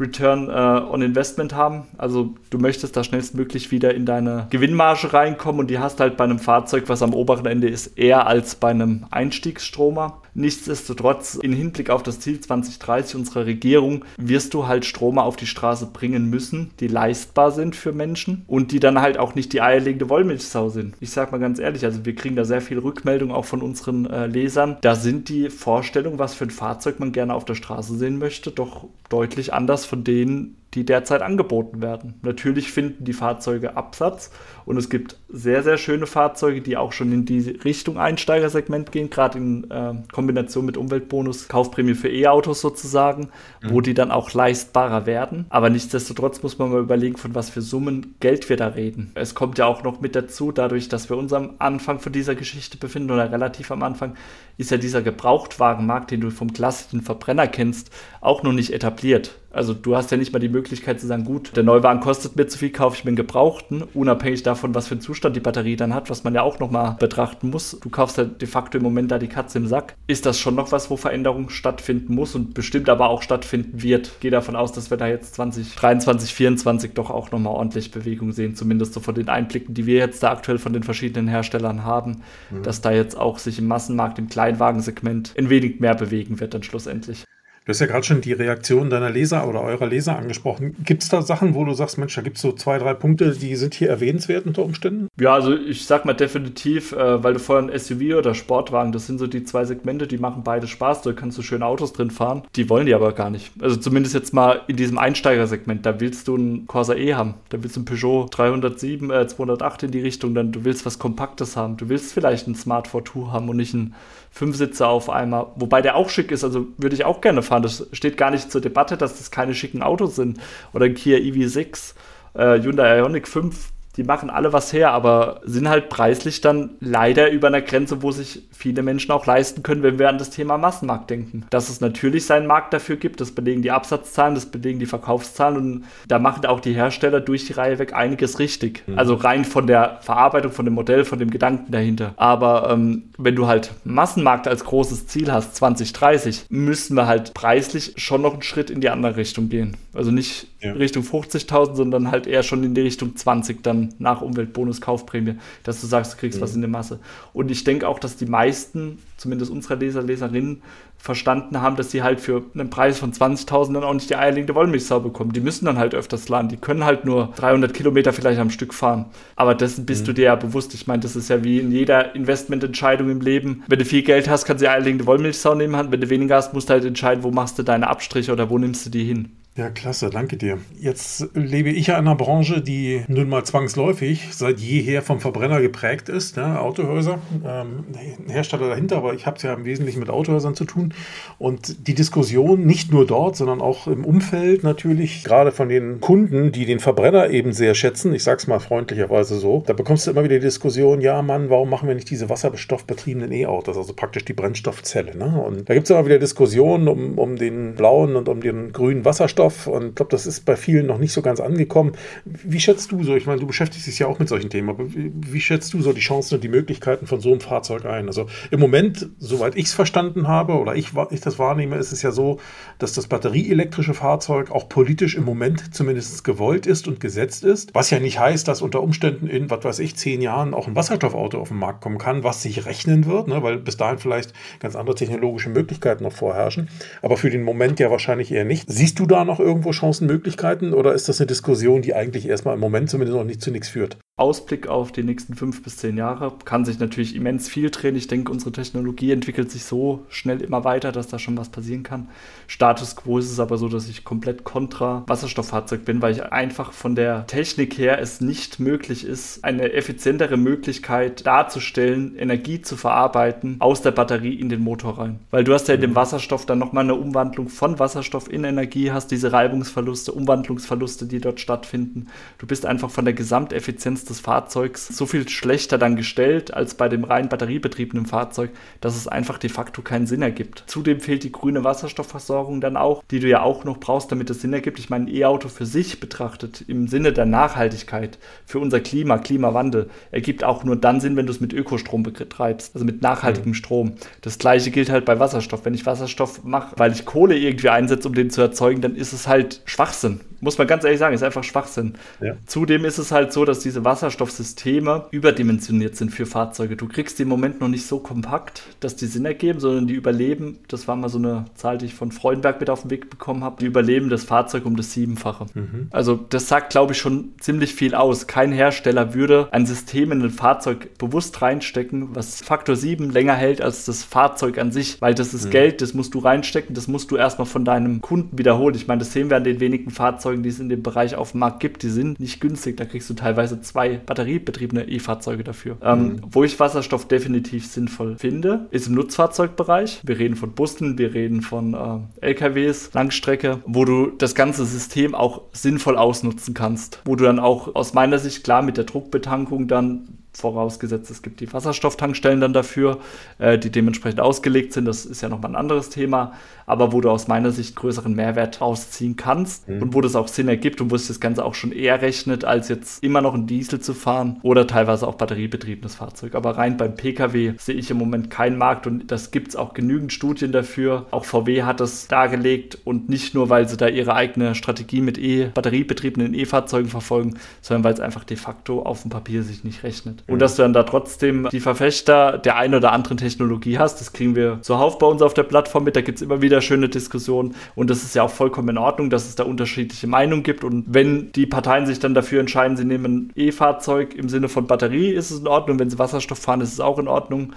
Return äh, on Investment haben. Also du möchtest da schnellstmöglich wieder in deine Gewinnmarge reinkommen und die hast halt bei einem Fahrzeug, was am oberen Ende ist, eher als bei einem Einstiegsstromer. Nichtsdestotrotz, im Hinblick auf das Ziel 2030 unserer Regierung, wirst du halt Strome auf die Straße bringen müssen, die leistbar sind für Menschen und die dann halt auch nicht die eierlegende Wollmilchsau sind. Ich sag mal ganz ehrlich, also wir kriegen da sehr viel Rückmeldung auch von unseren äh, Lesern. Da sind die Vorstellungen, was für ein Fahrzeug man gerne auf der Straße sehen möchte, doch deutlich anders von denen, die derzeit angeboten werden. Natürlich finden die Fahrzeuge Absatz und es gibt sehr, sehr schöne Fahrzeuge, die auch schon in die Richtung Einsteigersegment gehen, gerade in äh, Kombination mit Umweltbonus, Kaufprämie für E-Autos sozusagen, mhm. wo die dann auch leistbarer werden. Aber nichtsdestotrotz muss man mal überlegen, von was für Summen Geld wir da reden. Es kommt ja auch noch mit dazu, dadurch, dass wir uns am Anfang von dieser Geschichte befinden oder relativ am Anfang, ist ja dieser Gebrauchtwagenmarkt, den du vom klassischen Verbrenner kennst, auch noch nicht etabliert. Also du hast ja nicht mal die Möglichkeit zu sagen, gut, der Neuwagen kostet mir zu viel, kaufe ich mir einen Gebrauchten, unabhängig davon, was für einen Zustand die Batterie dann hat, was man ja auch nochmal betrachten muss. Du kaufst ja de facto im Moment da die Katze im Sack. Ist das schon noch was, wo Veränderung stattfinden muss und bestimmt aber auch stattfinden wird? Ich gehe davon aus, dass wir da jetzt 2023, 2024 doch auch nochmal ordentlich Bewegung sehen, zumindest so von den Einblicken, die wir jetzt da aktuell von den verschiedenen Herstellern haben, mhm. dass da jetzt auch sich im Massenmarkt, im Kleinwagensegment ein wenig mehr bewegen wird dann schlussendlich. Du hast ja gerade schon die Reaktion deiner Leser oder eurer Leser angesprochen. Gibt es da Sachen, wo du sagst, Mensch, da gibt es so zwei, drei Punkte, die sind hier erwähnenswert unter Umständen? Ja, also ich sag mal definitiv, äh, weil du vorhin SUV oder Sportwagen, das sind so die zwei Segmente, die machen beide Spaß, da kannst du schöne Autos drin fahren. Die wollen die aber gar nicht. Also zumindest jetzt mal in diesem Einsteigersegment, da willst du einen Corsa E haben, da willst du einen Peugeot 307, äh, 208 in die Richtung, dann du willst was Kompaktes haben, du willst vielleicht einen Smart 4 haben und nicht einen Fünfsitzer auf einmal, wobei der auch schick ist, also würde ich auch gerne fahren. Das steht gar nicht zur Debatte, dass das keine schicken Autos sind. Oder ein Kia EV6, äh, Hyundai Ioniq 5, die machen alle was her, aber sind halt preislich dann leider über einer Grenze, wo sich viele Menschen auch leisten können, wenn wir an das Thema Massenmarkt denken. Dass es natürlich seinen Markt dafür gibt, das belegen die Absatzzahlen, das belegen die Verkaufszahlen und da machen auch die Hersteller durch die Reihe weg einiges richtig. Mhm. Also rein von der Verarbeitung, von dem Modell, von dem Gedanken dahinter. Aber ähm, wenn du halt Massenmarkt als großes Ziel hast, 2030, müssen wir halt preislich schon noch einen Schritt in die andere Richtung gehen. Also nicht ja. Richtung 50.000, sondern halt eher schon in die Richtung 20 dann nach Umweltbonus Kaufprämie, dass du sagst, du kriegst mhm. was in der Masse. Und ich denke auch, dass die meisten, zumindest unserer Leser, Leserinnen, verstanden haben, dass sie halt für einen Preis von 20.000 dann auch nicht die eierlegende Wollmilchsau bekommen. Die müssen dann halt öfters laden. Die können halt nur 300 Kilometer vielleicht am Stück fahren. Aber dessen bist mhm. du dir ja bewusst. Ich meine, das ist ja wie in jeder Investmententscheidung im Leben. Wenn du viel Geld hast, kannst du die eierlegende Wollmilchsau nehmen. Wenn du weniger hast, musst du halt entscheiden, wo machst du deine Abstriche oder wo nimmst du die hin. Ja, klasse, danke dir. Jetzt lebe ich ja in einer Branche, die nun mal zwangsläufig seit jeher vom Verbrenner geprägt ist. Ne? Autohäuser, ähm, Hersteller dahinter, aber ich habe es ja im Wesentlichen mit Autohäusern zu tun. Und die Diskussion nicht nur dort, sondern auch im Umfeld natürlich, gerade von den Kunden, die den Verbrenner eben sehr schätzen, ich sage es mal freundlicherweise so, da bekommst du immer wieder die Diskussion, ja Mann, warum machen wir nicht diese wasserstoffbetriebenen E-Autos, also praktisch die Brennstoffzelle. Ne? Und da gibt es immer wieder Diskussionen um, um den blauen und um den grünen Wasserstoff. Wasserstoff und ich glaube, das ist bei vielen noch nicht so ganz angekommen. Wie schätzt du so, ich meine, du beschäftigst dich ja auch mit solchen Themen, aber wie, wie schätzt du so die Chancen und die Möglichkeiten von so einem Fahrzeug ein? Also im Moment, soweit ich es verstanden habe oder ich, ich das wahrnehme, ist es ja so, dass das batterieelektrische Fahrzeug auch politisch im Moment zumindest gewollt ist und gesetzt ist, was ja nicht heißt, dass unter Umständen in, was weiß ich, zehn Jahren auch ein Wasserstoffauto auf den Markt kommen kann, was sich rechnen wird, ne, weil bis dahin vielleicht ganz andere technologische Möglichkeiten noch vorherrschen, aber für den Moment ja wahrscheinlich eher nicht. Siehst du da noch noch irgendwo Chancenmöglichkeiten oder ist das eine Diskussion, die eigentlich erstmal im Moment zumindest noch nicht zu nichts führt? Ausblick auf die nächsten fünf bis zehn Jahre kann sich natürlich immens viel drehen. Ich denke, unsere Technologie entwickelt sich so schnell immer weiter, dass da schon was passieren kann. Status quo ist es aber so, dass ich komplett kontra Wasserstofffahrzeug bin, weil ich einfach von der Technik her es nicht möglich ist, eine effizientere Möglichkeit darzustellen, Energie zu verarbeiten aus der Batterie in den Motor rein. Weil du hast ja in dem mhm. Wasserstoff dann nochmal eine Umwandlung von Wasserstoff in Energie, hast diese Reibungsverluste, Umwandlungsverluste, die dort stattfinden. Du bist einfach von der Gesamteffizienz des Fahrzeugs so viel schlechter dann gestellt als bei dem rein batteriebetriebenen Fahrzeug, dass es einfach de facto keinen Sinn ergibt. Zudem fehlt die grüne Wasserstoffversorgung dann auch, die du ja auch noch brauchst, damit es Sinn ergibt. Ich meine, ein E-Auto für sich betrachtet im Sinne der Nachhaltigkeit für unser Klima, Klimawandel, ergibt auch nur dann Sinn, wenn du es mit Ökostrom betreibst, also mit nachhaltigem mhm. Strom. Das gleiche gilt halt bei Wasserstoff. Wenn ich Wasserstoff mache, weil ich Kohle irgendwie einsetze, um den zu erzeugen, dann ist es halt Schwachsinn. Muss man ganz ehrlich sagen, ist einfach Schwachsinn. Ja. Zudem ist es halt so, dass diese Wasserstoffsysteme überdimensioniert sind für Fahrzeuge. Du kriegst die im Moment noch nicht so kompakt, dass die Sinn ergeben, sondern die überleben, das war mal so eine Zahl, die ich von Freudenberg mit auf den Weg bekommen habe, die überleben das Fahrzeug um das Siebenfache. Mhm. Also das sagt, glaube ich, schon ziemlich viel aus. Kein Hersteller würde ein System in ein Fahrzeug bewusst reinstecken, was Faktor 7 länger hält als das Fahrzeug an sich, weil das ist mhm. Geld, das musst du reinstecken, das musst du erstmal von deinem Kunden wiederholen. Ich meine, das sehen wir an den wenigen Fahrzeugen, die es in dem Bereich auf dem Markt gibt, die sind nicht günstig. Da kriegst du teilweise zwei batteriebetriebene E-Fahrzeuge dafür. Ähm, mhm. Wo ich Wasserstoff definitiv sinnvoll finde, ist im Nutzfahrzeugbereich. Wir reden von Bussen, wir reden von äh, LKWs, Langstrecke, wo du das ganze System auch sinnvoll ausnutzen kannst. Wo du dann auch aus meiner Sicht klar mit der Druckbetankung dann vorausgesetzt, es gibt die Wasserstofftankstellen dann dafür, äh, die dementsprechend ausgelegt sind. Das ist ja nochmal ein anderes Thema, aber wo du aus meiner Sicht größeren Mehrwert rausziehen kannst mhm. und wo das auch Sinn ergibt und wo sich das Ganze auch schon eher rechnet, als jetzt immer noch ein Diesel zu fahren oder teilweise auch batteriebetriebenes Fahrzeug. Aber rein beim Pkw sehe ich im Moment keinen Markt und das gibt es auch genügend Studien dafür. Auch VW hat das dargelegt und nicht nur, weil sie da ihre eigene Strategie mit E batteriebetriebenen E-Fahrzeugen verfolgen, sondern weil es einfach de facto auf dem Papier sich nicht rechnet. Und dass du dann da trotzdem die Verfechter der einen oder anderen Technologie hast, das kriegen wir zuhauf bei uns auf der Plattform mit. Da gibt es immer wieder schöne Diskussionen und das ist ja auch vollkommen in Ordnung, dass es da unterschiedliche Meinungen gibt. Und wenn die Parteien sich dann dafür entscheiden, sie nehmen E-Fahrzeug im Sinne von Batterie, ist es in Ordnung. Wenn sie Wasserstoff fahren, ist es auch in Ordnung.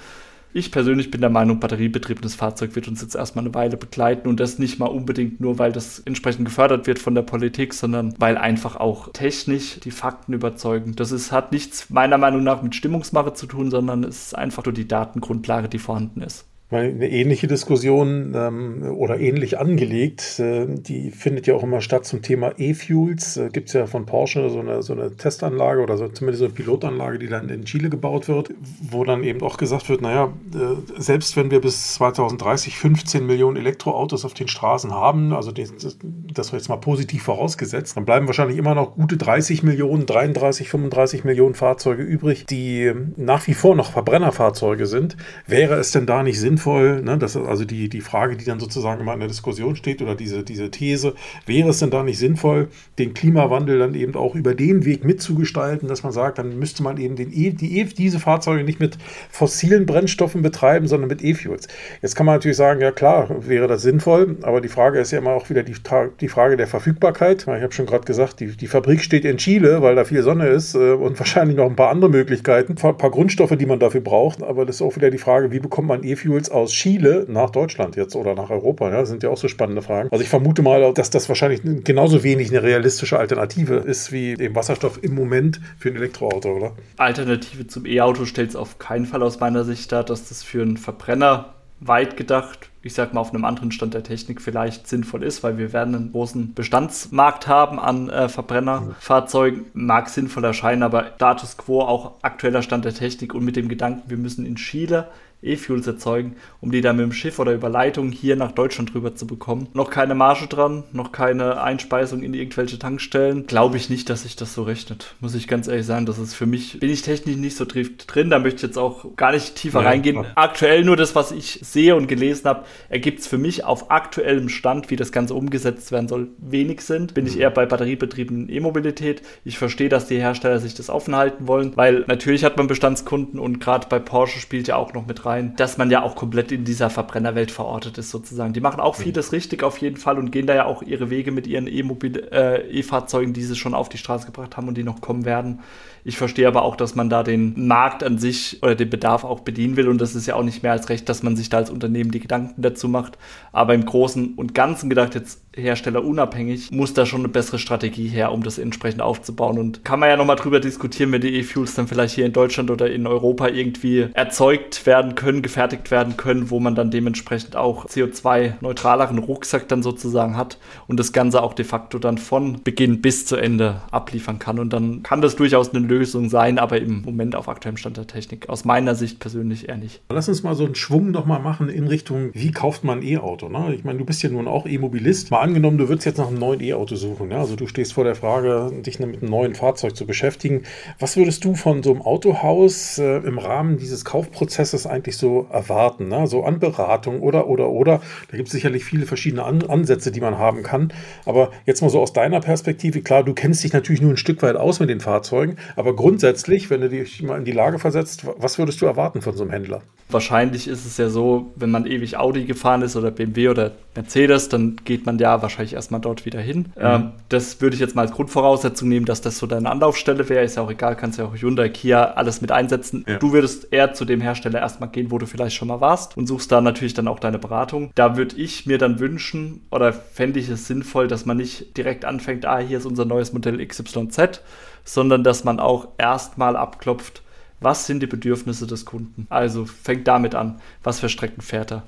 Ich persönlich bin der Meinung, batteriebetriebenes Fahrzeug wird uns jetzt erstmal eine Weile begleiten und das nicht mal unbedingt nur, weil das entsprechend gefördert wird von der Politik, sondern weil einfach auch technisch die Fakten überzeugen. Das ist, hat nichts meiner Meinung nach mit Stimmungsmache zu tun, sondern es ist einfach nur die Datengrundlage, die vorhanden ist. Eine ähnliche Diskussion ähm, oder ähnlich angelegt, äh, die findet ja auch immer statt zum Thema E-Fuels. Äh, Gibt es ja von Porsche so eine, so eine Testanlage oder so, zumindest so eine Pilotanlage, die dann in Chile gebaut wird, wo dann eben auch gesagt wird, naja, äh, selbst wenn wir bis 2030 15 Millionen Elektroautos auf den Straßen haben, also das, das jetzt mal positiv vorausgesetzt, dann bleiben wahrscheinlich immer noch gute 30 Millionen, 33, 35 Millionen Fahrzeuge übrig, die nach wie vor noch Verbrennerfahrzeuge sind. Wäre es denn da nicht sinnvoll, sinnvoll? Ne? Das ist also die, die Frage, die dann sozusagen immer in der Diskussion steht oder diese, diese These, wäre es denn da nicht sinnvoll, den Klimawandel dann eben auch über den Weg mitzugestalten, dass man sagt, dann müsste man eben den e, die e, diese Fahrzeuge nicht mit fossilen Brennstoffen betreiben, sondern mit E-Fuels. Jetzt kann man natürlich sagen, ja klar, wäre das sinnvoll, aber die Frage ist ja immer auch wieder die, die Frage der Verfügbarkeit. Ich habe schon gerade gesagt, die, die Fabrik steht in Chile, weil da viel Sonne ist äh, und wahrscheinlich noch ein paar andere Möglichkeiten, ein paar Grundstoffe, die man dafür braucht, aber das ist auch wieder die Frage, wie bekommt man E-Fuels aus Chile nach Deutschland jetzt oder nach Europa? Ja, das sind ja auch so spannende Fragen. Also ich vermute mal, dass das wahrscheinlich genauso wenig eine realistische Alternative ist wie dem Wasserstoff im Moment für ein Elektroauto, oder? Alternative zum E-Auto stellt es auf keinen Fall aus meiner Sicht dar, dass das für einen Verbrenner weit gedacht, ich sag mal auf einem anderen Stand der Technik vielleicht sinnvoll ist, weil wir werden einen großen Bestandsmarkt haben an äh, Verbrennerfahrzeugen. Mag sinnvoll erscheinen, aber Status quo auch aktueller Stand der Technik und mit dem Gedanken, wir müssen in Chile E-Fuels erzeugen, um die dann mit dem Schiff oder über Leitung hier nach Deutschland rüber zu bekommen. Noch keine Marge dran, noch keine Einspeisung in irgendwelche Tankstellen. Glaube ich nicht, dass sich das so rechnet. Muss ich ganz ehrlich sagen, das ist für mich, bin ich technisch nicht so drin. Da möchte ich jetzt auch gar nicht tiefer ja, reingehen. Klar. Aktuell nur das, was ich sehe und gelesen habe, ergibt es für mich auf aktuellem Stand, wie das Ganze umgesetzt werden soll, wenig Sinn. Bin ich eher bei batteriebetriebenen E-Mobilität. Ich verstehe, dass die Hersteller sich das offen halten wollen, weil natürlich hat man Bestandskunden und gerade bei Porsche spielt ja auch noch mit rein rein, dass man ja auch komplett in dieser Verbrennerwelt verortet ist sozusagen. Die machen auch vieles mhm. richtig auf jeden Fall und gehen da ja auch ihre Wege mit ihren äh, E-Fahrzeugen, äh, e die sie schon auf die Straße gebracht haben und die noch kommen werden. Ich verstehe aber auch, dass man da den Markt an sich oder den Bedarf auch bedienen will und das ist ja auch nicht mehr als recht, dass man sich da als Unternehmen die Gedanken dazu macht. Aber im Großen und Ganzen gedacht, jetzt herstellerunabhängig, muss da schon eine bessere Strategie her, um das entsprechend aufzubauen. Und kann man ja nochmal drüber diskutieren, wenn die E-Fuels dann vielleicht hier in Deutschland oder in Europa irgendwie erzeugt werden können, gefertigt werden können, wo man dann dementsprechend auch CO2-neutraleren Rucksack dann sozusagen hat und das Ganze auch de facto dann von Beginn bis zu Ende abliefern kann. Und dann kann das durchaus eine Lösung sein, aber im Moment auf aktuellem Stand der Technik aus meiner Sicht persönlich eher nicht. Lass uns mal so einen Schwung nochmal machen in Richtung, wie kauft man ein E-Auto? Ne? Ich meine, du bist ja nun auch E-Mobilist. Mal angenommen, du würdest jetzt nach einem neuen E-Auto suchen. Ja? Also du stehst vor der Frage, dich mit einem neuen Fahrzeug zu beschäftigen. Was würdest du von so einem Autohaus äh, im Rahmen dieses Kaufprozesses eigentlich so erwarten? Ne? So an Beratung oder, oder, oder. Da gibt es sicherlich viele verschiedene an Ansätze, die man haben kann. Aber jetzt mal so aus deiner Perspektive, klar, du kennst dich natürlich nur ein Stück weit aus mit den Fahrzeugen, aber grundsätzlich, wenn du dich mal in die Lage versetzt, was würdest du erwarten von so einem Händler? Wahrscheinlich ist es ja so, wenn man ewig Audi gefahren ist oder BMW oder Mercedes, dann geht man ja wahrscheinlich erstmal dort wieder hin. Mhm. Ähm, das würde ich jetzt mal als Grundvoraussetzung nehmen, dass das so deine Anlaufstelle wäre. Ist ja auch egal, kannst ja auch Hyundai, Kia alles mit einsetzen. Ja. Du würdest eher zu dem Hersteller erstmal gehen, wo du vielleicht schon mal warst und suchst da natürlich dann auch deine Beratung. Da würde ich mir dann wünschen oder fände ich es sinnvoll, dass man nicht direkt anfängt, ah, hier ist unser neues Modell XYZ, sondern dass man auch erstmal abklopft, was sind die Bedürfnisse des Kunden. Also fängt damit an, was für Strecken fährt er.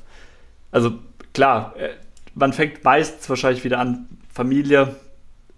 Also klar, äh, man fängt meistens wahrscheinlich wieder an, Familie,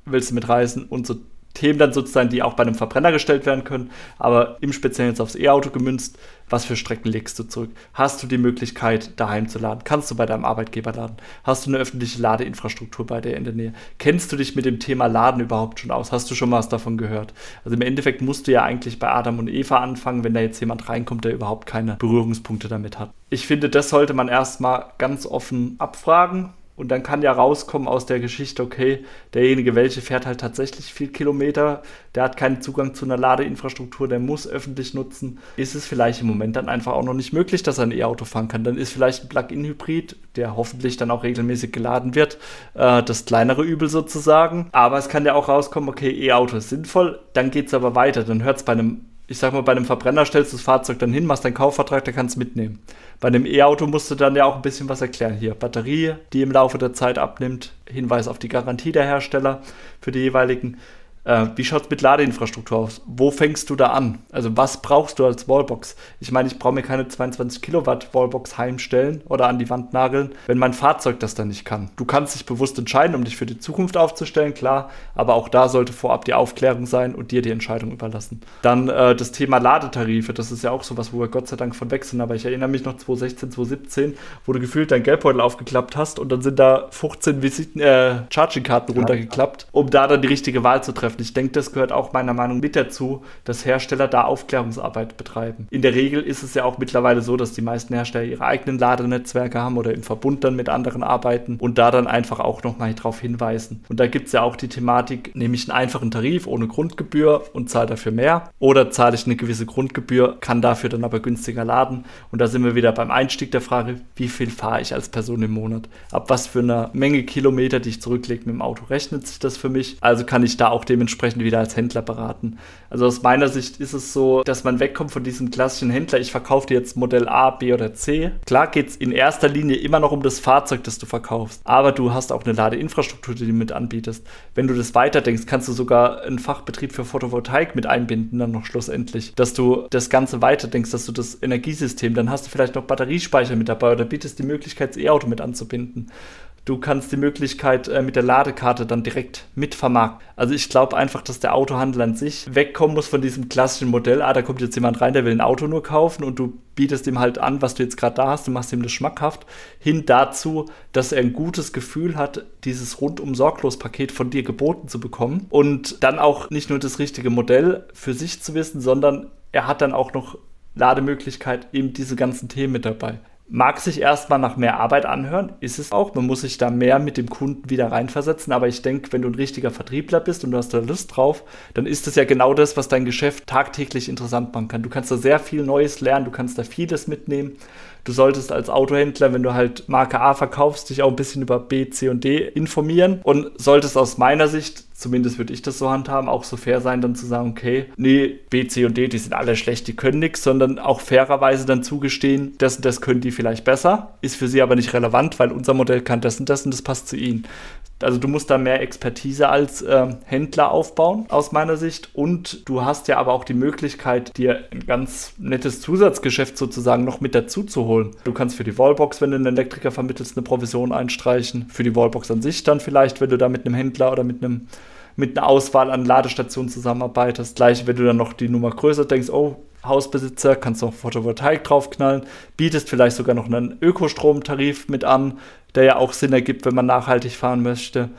willst du mitreisen und so Themen dann sozusagen, die auch bei einem Verbrenner gestellt werden können, aber im Speziellen jetzt aufs E-Auto gemünzt, was für Strecken legst du zurück? Hast du die Möglichkeit, daheim zu laden? Kannst du bei deinem Arbeitgeber laden? Hast du eine öffentliche Ladeinfrastruktur bei dir in der Nähe? Kennst du dich mit dem Thema Laden überhaupt schon aus? Hast du schon mal was davon gehört? Also im Endeffekt musst du ja eigentlich bei Adam und Eva anfangen, wenn da jetzt jemand reinkommt, der überhaupt keine Berührungspunkte damit hat. Ich finde, das sollte man erstmal ganz offen abfragen und dann kann ja rauskommen aus der Geschichte, okay, derjenige, welche fährt halt tatsächlich viel Kilometer, der hat keinen Zugang zu einer Ladeinfrastruktur, der muss öffentlich nutzen. Ist es vielleicht im Moment dann einfach auch noch nicht möglich, dass er ein E-Auto fahren kann? Dann ist vielleicht ein Plug-in-Hybrid, der hoffentlich dann auch regelmäßig geladen wird, äh, das kleinere Übel sozusagen. Aber es kann ja auch rauskommen, okay, E-Auto ist sinnvoll, dann geht es aber weiter. Dann hört es bei einem ich sag mal, bei einem Verbrenner stellst du das Fahrzeug dann hin, machst deinen Kaufvertrag, der kannst mitnehmen. Bei einem E-Auto musst du dann ja auch ein bisschen was erklären. Hier, Batterie, die im Laufe der Zeit abnimmt, Hinweis auf die Garantie der Hersteller für die jeweiligen äh, wie schaut es mit Ladeinfrastruktur aus? Wo fängst du da an? Also was brauchst du als Wallbox? Ich meine, ich brauche mir keine 22 Kilowatt Wallbox heimstellen oder an die Wand nageln, wenn mein Fahrzeug das dann nicht kann. Du kannst dich bewusst entscheiden, um dich für die Zukunft aufzustellen, klar, aber auch da sollte vorab die Aufklärung sein und dir die Entscheidung überlassen. Dann äh, das Thema Ladetarife, das ist ja auch sowas, wo wir Gott sei Dank von weg sind, aber ich erinnere mich noch 2016, 2017, wo du gefühlt dein Geldbeutel aufgeklappt hast und dann sind da 15 Visiten, äh, Charging-Karten runtergeklappt, um da dann die richtige Wahl zu treffen Und ich denke, das gehört auch meiner Meinung mit dazu, dass Hersteller da Aufklärungsarbeit betreiben. In der Regel ist es ja auch mittlerweile so, dass die meisten Hersteller ihre eigenen Ladenetzwerke haben oder im Verbund dann mit anderen arbeiten und da dann einfach auch nochmal darauf hinweisen. Und da gibt es ja auch die Thematik, nehme ich einen einfachen Tarif ohne Grundgebühr und zahle dafür mehr oder zahle ich eine gewisse Grundgebühr, kann dafür dann aber günstiger laden. Und da sind wir wieder beim Einstieg der Frage, wie viel fahre ich als Person im Monat? Ab was für einer Menge Kilometer, die ich zurücklege mit dem Auto, rechnet sich das für mich? Also kann ich da auch dementsprechend wieder als Händler beraten. Also aus meiner Sicht ist es so, dass man wegkommt von diesem klassischen Händler, ich verkaufe dir jetzt Modell A, B oder C. Klar geht es in erster Linie immer noch um das Fahrzeug, das du verkaufst, aber du hast auch eine Ladeinfrastruktur, die du mit anbietest. Wenn du das weiterdenkst, kannst du sogar einen Fachbetrieb für Photovoltaik mit einbinden, dann noch schlussendlich, dass du das Ganze weiterdenkst, dass du das Energiesystem, dann hast du vielleicht noch Batteriespeicher mit dabei oder bietest die Möglichkeit, das E-Auto mit anzubinden. Du kannst die Möglichkeit äh, mit der Ladekarte dann direkt mitvermarkten. Also ich glaube einfach, dass der Autohandel an sich wegkommen muss von diesem klassischen Modell. Ah, da kommt jetzt jemand rein, der will ein Auto nur kaufen und du bietest ihm halt an, was du jetzt gerade da hast, du machst ihm das schmackhaft, hin dazu, dass er ein gutes Gefühl hat, dieses rundum sorglos Paket von dir geboten zu bekommen und dann auch nicht nur das richtige Modell für sich zu wissen, sondern er hat dann auch noch Lademöglichkeit, eben diese ganzen Themen mit dabei mag sich erstmal nach mehr Arbeit anhören, ist es auch. Man muss sich da mehr mit dem Kunden wieder reinversetzen. Aber ich denke, wenn du ein richtiger Vertriebler bist und du hast da Lust drauf, dann ist es ja genau das, was dein Geschäft tagtäglich interessant machen kann. Du kannst da sehr viel Neues lernen, du kannst da vieles mitnehmen. Du solltest als Autohändler, wenn du halt Marke A verkaufst, dich auch ein bisschen über B, C und D informieren und solltest aus meiner Sicht zumindest würde ich das so handhaben, auch so fair sein, dann zu sagen, okay, nee, B, C und D, die sind alle schlecht, die können nichts, sondern auch fairerweise dann zugestehen, das und das können die vielleicht besser, ist für sie aber nicht relevant, weil unser Modell kann das und das und das passt zu ihnen. Also du musst da mehr Expertise als äh, Händler aufbauen, aus meiner Sicht. Und du hast ja aber auch die Möglichkeit, dir ein ganz nettes Zusatzgeschäft sozusagen noch mit dazu zu holen. Du kannst für die Wallbox, wenn du einen Elektriker vermittelst, eine Provision einstreichen. Für die Wallbox an sich dann vielleicht, wenn du da mit einem Händler oder mit einem mit einer Auswahl an Ladestationen zusammenarbeitest. Gleich, wenn du dann noch die Nummer größer denkst, oh, Hausbesitzer, kannst noch Photovoltaik draufknallen, bietest vielleicht sogar noch einen Ökostromtarif mit an, der ja auch Sinn ergibt, wenn man nachhaltig fahren möchte.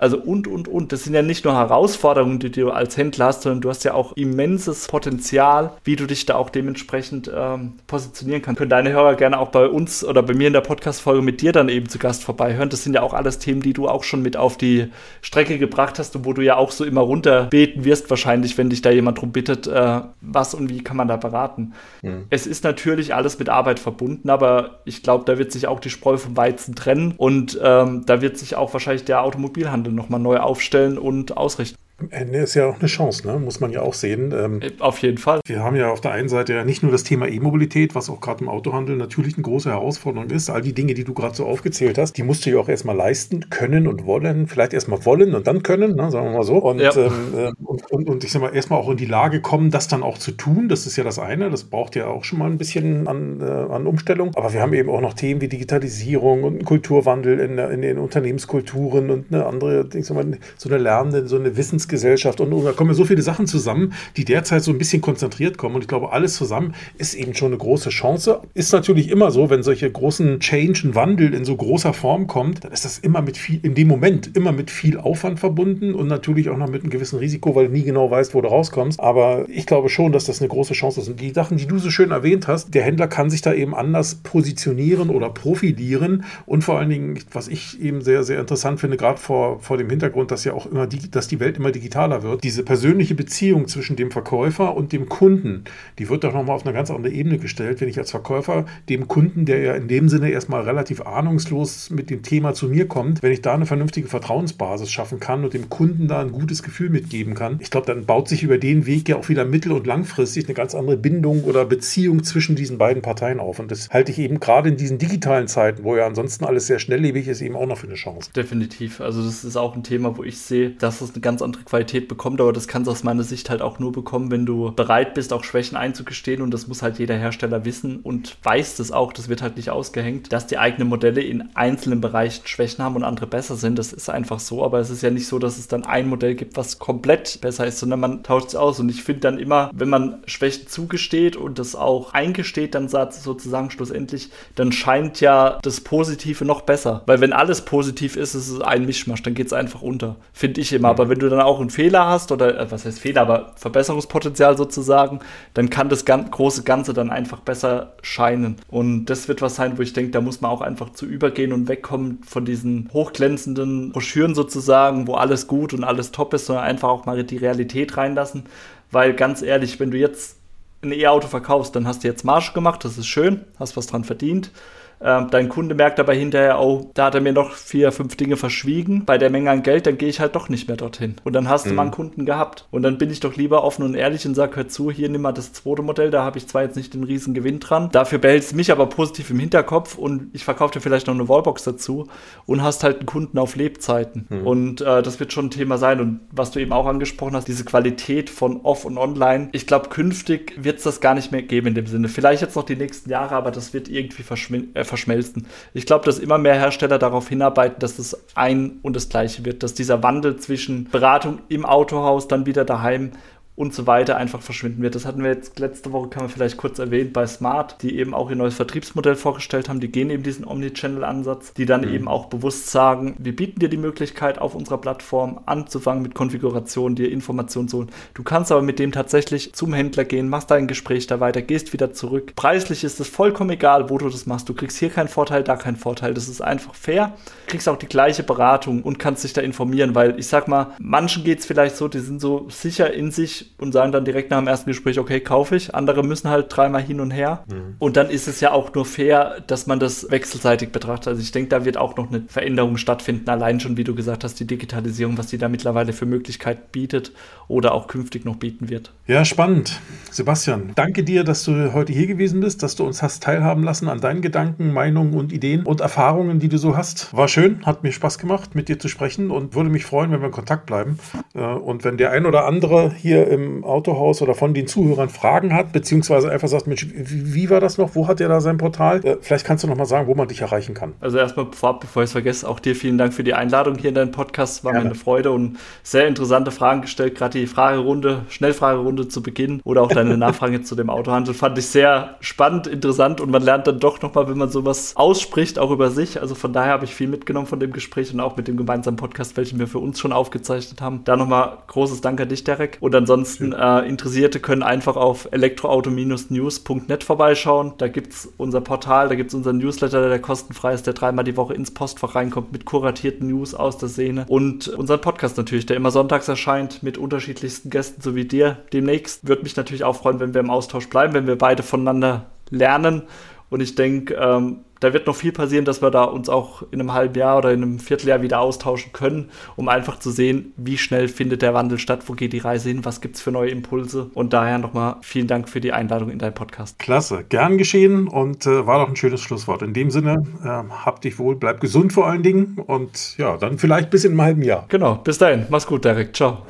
Also und, und, und. Das sind ja nicht nur Herausforderungen, die du als Händler hast, sondern du hast ja auch immenses Potenzial, wie du dich da auch dementsprechend ähm, positionieren kannst. Können deine Hörer gerne auch bei uns oder bei mir in der Podcast-Folge mit dir dann eben zu Gast vorbeihören. Das sind ja auch alles Themen, die du auch schon mit auf die Strecke gebracht hast und wo du ja auch so immer runterbeten wirst, wahrscheinlich, wenn dich da jemand drum bittet, äh, was und wie kann man da beraten. Mhm. Es ist natürlich alles mit Arbeit verbunden, aber ich glaube, da wird sich auch die Spreu vom Weizen trennen und ähm, da wird sich auch wahrscheinlich der Automobilhandel nochmal neu aufstellen und ausrichten. Ende ist ja auch eine Chance, ne? muss man ja auch sehen. Ähm, auf jeden Fall. Wir haben ja auf der einen Seite ja nicht nur das Thema E-Mobilität, was auch gerade im Autohandel natürlich eine große Herausforderung ist. All die Dinge, die du gerade so aufgezählt hast, die musst du ja auch erstmal leisten, können und wollen. Vielleicht erstmal wollen und dann können, ne? sagen wir mal so. Und, ja. ähm, äh, und, und, und, ich sag mal, erstmal auch in die Lage kommen, das dann auch zu tun. Das ist ja das eine. Das braucht ja auch schon mal ein bisschen an, äh, an Umstellung. Aber wir haben eben auch noch Themen wie Digitalisierung und Kulturwandel in, in den Unternehmenskulturen und eine andere, ich sag mal, so eine lernende, so eine Wissens Gesellschaft und, und da kommen so viele Sachen zusammen, die derzeit so ein bisschen konzentriert kommen. Und ich glaube, alles zusammen ist eben schon eine große Chance. Ist natürlich immer so, wenn solche großen Change, ein Wandel in so großer Form kommt, dann ist das immer mit viel, in dem Moment immer mit viel Aufwand verbunden und natürlich auch noch mit einem gewissen Risiko, weil du nie genau weißt, wo du rauskommst. Aber ich glaube schon, dass das eine große Chance ist. Und die Sachen, die du so schön erwähnt hast, der Händler kann sich da eben anders positionieren oder profilieren. Und vor allen Dingen, was ich eben sehr, sehr interessant finde, gerade vor, vor dem Hintergrund, dass ja auch immer die, dass die Welt immer digitaler wird, diese persönliche Beziehung zwischen dem Verkäufer und dem Kunden, die wird doch nochmal auf eine ganz andere Ebene gestellt, wenn ich als Verkäufer dem Kunden, der ja in dem Sinne erstmal relativ ahnungslos mit dem Thema zu mir kommt, wenn ich da eine vernünftige Vertrauensbasis schaffen kann und dem Kunden da ein gutes Gefühl mitgeben kann, ich glaube, dann baut sich über den Weg ja auch wieder mittel- und langfristig eine ganz andere Bindung oder Beziehung zwischen diesen beiden Parteien auf. Und das halte ich eben gerade in diesen digitalen Zeiten, wo ja ansonsten alles sehr schnelllebig ist, eben auch noch für eine Chance. Definitiv. Also das ist auch ein Thema, wo ich sehe, dass es eine ganz andere Qualität bekommt, aber das kannst du aus meiner Sicht halt auch nur bekommen, wenn du bereit bist, auch Schwächen einzugestehen. Und das muss halt jeder Hersteller wissen und weiß das auch, das wird halt nicht ausgehängt, dass die eigenen Modelle in einzelnen Bereichen Schwächen haben und andere besser sind, das ist einfach so, aber es ist ja nicht so, dass es dann ein Modell gibt, was komplett besser ist, sondern man tauscht es aus. Und ich finde dann immer, wenn man Schwächen zugesteht und das auch eingesteht, dann sozusagen schlussendlich, dann scheint ja das Positive noch besser, weil wenn alles positiv ist, ist es ein Mischmasch, dann geht es einfach unter, finde ich immer, aber wenn du dann auch auch einen Fehler hast oder äh, was heißt Fehler, aber Verbesserungspotenzial sozusagen, dann kann das gan große Ganze dann einfach besser scheinen. Und das wird was sein, wo ich denke, da muss man auch einfach zu übergehen und wegkommen von diesen hochglänzenden Broschüren sozusagen, wo alles gut und alles top ist, sondern einfach auch mal die Realität reinlassen. Weil ganz ehrlich, wenn du jetzt ein E-Auto verkaufst, dann hast du jetzt Marsch gemacht, das ist schön, hast was dran verdient. Ähm, dein Kunde merkt aber hinterher, oh, da hat er mir noch vier, fünf Dinge verschwiegen. Bei der Menge an Geld, dann gehe ich halt doch nicht mehr dorthin. Und dann hast mhm. du mal einen Kunden gehabt. Und dann bin ich doch lieber offen und ehrlich und sage, hör zu, hier nimm mal das zweite Modell, da habe ich zwar jetzt nicht den riesen Gewinn dran. Dafür behältst du mich aber positiv im Hinterkopf und ich verkaufe dir vielleicht noch eine Wallbox dazu und hast halt einen Kunden auf Lebzeiten. Mhm. Und äh, das wird schon ein Thema sein. Und was du eben auch angesprochen hast, diese Qualität von Off und Online. Ich glaube, künftig wird es das gar nicht mehr geben in dem Sinne. Vielleicht jetzt noch die nächsten Jahre, aber das wird irgendwie verschwinden. Äh, verschmelzen. Ich glaube, dass immer mehr Hersteller darauf hinarbeiten, dass es ein und das gleiche wird, dass dieser Wandel zwischen Beratung im Autohaus, dann wieder daheim und so weiter einfach verschwinden wird. Das hatten wir jetzt letzte Woche, kann man vielleicht kurz erwähnen, bei Smart, die eben auch ihr neues Vertriebsmodell vorgestellt haben. Die gehen eben diesen Omnichannel-Ansatz, die dann mhm. eben auch bewusst sagen, wir bieten dir die Möglichkeit, auf unserer Plattform anzufangen mit Konfiguration, dir Informationen zu holen. Du kannst aber mit dem tatsächlich zum Händler gehen, machst dein Gespräch da weiter, gehst wieder zurück. Preislich ist es vollkommen egal, wo du das machst. Du kriegst hier keinen Vorteil, da keinen Vorteil. Das ist einfach fair. Du kriegst auch die gleiche Beratung und kannst dich da informieren, weil ich sag mal, manchen geht es vielleicht so, die sind so sicher in sich, und sagen dann direkt nach dem ersten Gespräch, okay, kaufe ich. Andere müssen halt dreimal hin und her. Mhm. Und dann ist es ja auch nur fair, dass man das wechselseitig betrachtet. Also ich denke, da wird auch noch eine Veränderung stattfinden. Allein schon, wie du gesagt hast, die Digitalisierung, was die da mittlerweile für Möglichkeiten bietet oder auch künftig noch bieten wird. Ja, spannend. Sebastian, danke dir, dass du heute hier gewesen bist, dass du uns hast teilhaben lassen an deinen Gedanken, Meinungen und Ideen und Erfahrungen, die du so hast. War schön, hat mir Spaß gemacht, mit dir zu sprechen und würde mich freuen, wenn wir in Kontakt bleiben. Äh, und wenn der ein oder andere hier im im Autohaus oder von den Zuhörern Fragen hat, beziehungsweise einfach sagt, Mensch, wie war das noch? Wo hat er da sein Portal? Äh, vielleicht kannst du noch mal sagen, wo man dich erreichen kann. Also erstmal vorab, bevor ich es vergesse, auch dir vielen Dank für die Einladung hier in deinen Podcast. War Gerne. mir eine Freude und sehr interessante Fragen gestellt. Gerade die Fragerunde, Schnellfragerunde zu Beginn oder auch deine *laughs* Nachfrage zu dem Autohandel fand ich sehr spannend, interessant und man lernt dann doch noch mal, wenn man sowas ausspricht, auch über sich. Also von daher habe ich viel mitgenommen von dem Gespräch und auch mit dem gemeinsamen Podcast, welchen wir für uns schon aufgezeichnet haben. Da nochmal großes Dank an dich, Derek. Und ansonsten Ansonsten äh, Interessierte können einfach auf elektroauto-news.net vorbeischauen. Da gibt es unser Portal, da gibt es unseren Newsletter, der kostenfrei ist, der dreimal die Woche ins Postfach reinkommt mit kuratierten News aus der Szene. Und unseren Podcast natürlich, der immer sonntags erscheint mit unterschiedlichsten Gästen, so wie dir demnächst. Würde mich natürlich auch freuen, wenn wir im Austausch bleiben, wenn wir beide voneinander lernen. Und ich denke, ähm, da wird noch viel passieren, dass wir da uns auch in einem halben Jahr oder in einem Vierteljahr wieder austauschen können, um einfach zu sehen, wie schnell findet der Wandel statt, wo geht die Reise hin, was gibt es für neue Impulse. Und daher nochmal vielen Dank für die Einladung in deinen Podcast. Klasse, gern geschehen und äh, war doch ein schönes Schlusswort. In dem Sinne, äh, hab dich wohl, bleib gesund vor allen Dingen und ja, dann vielleicht bis in einem halben Jahr. Genau, bis dahin. Mach's gut, Derek. Ciao.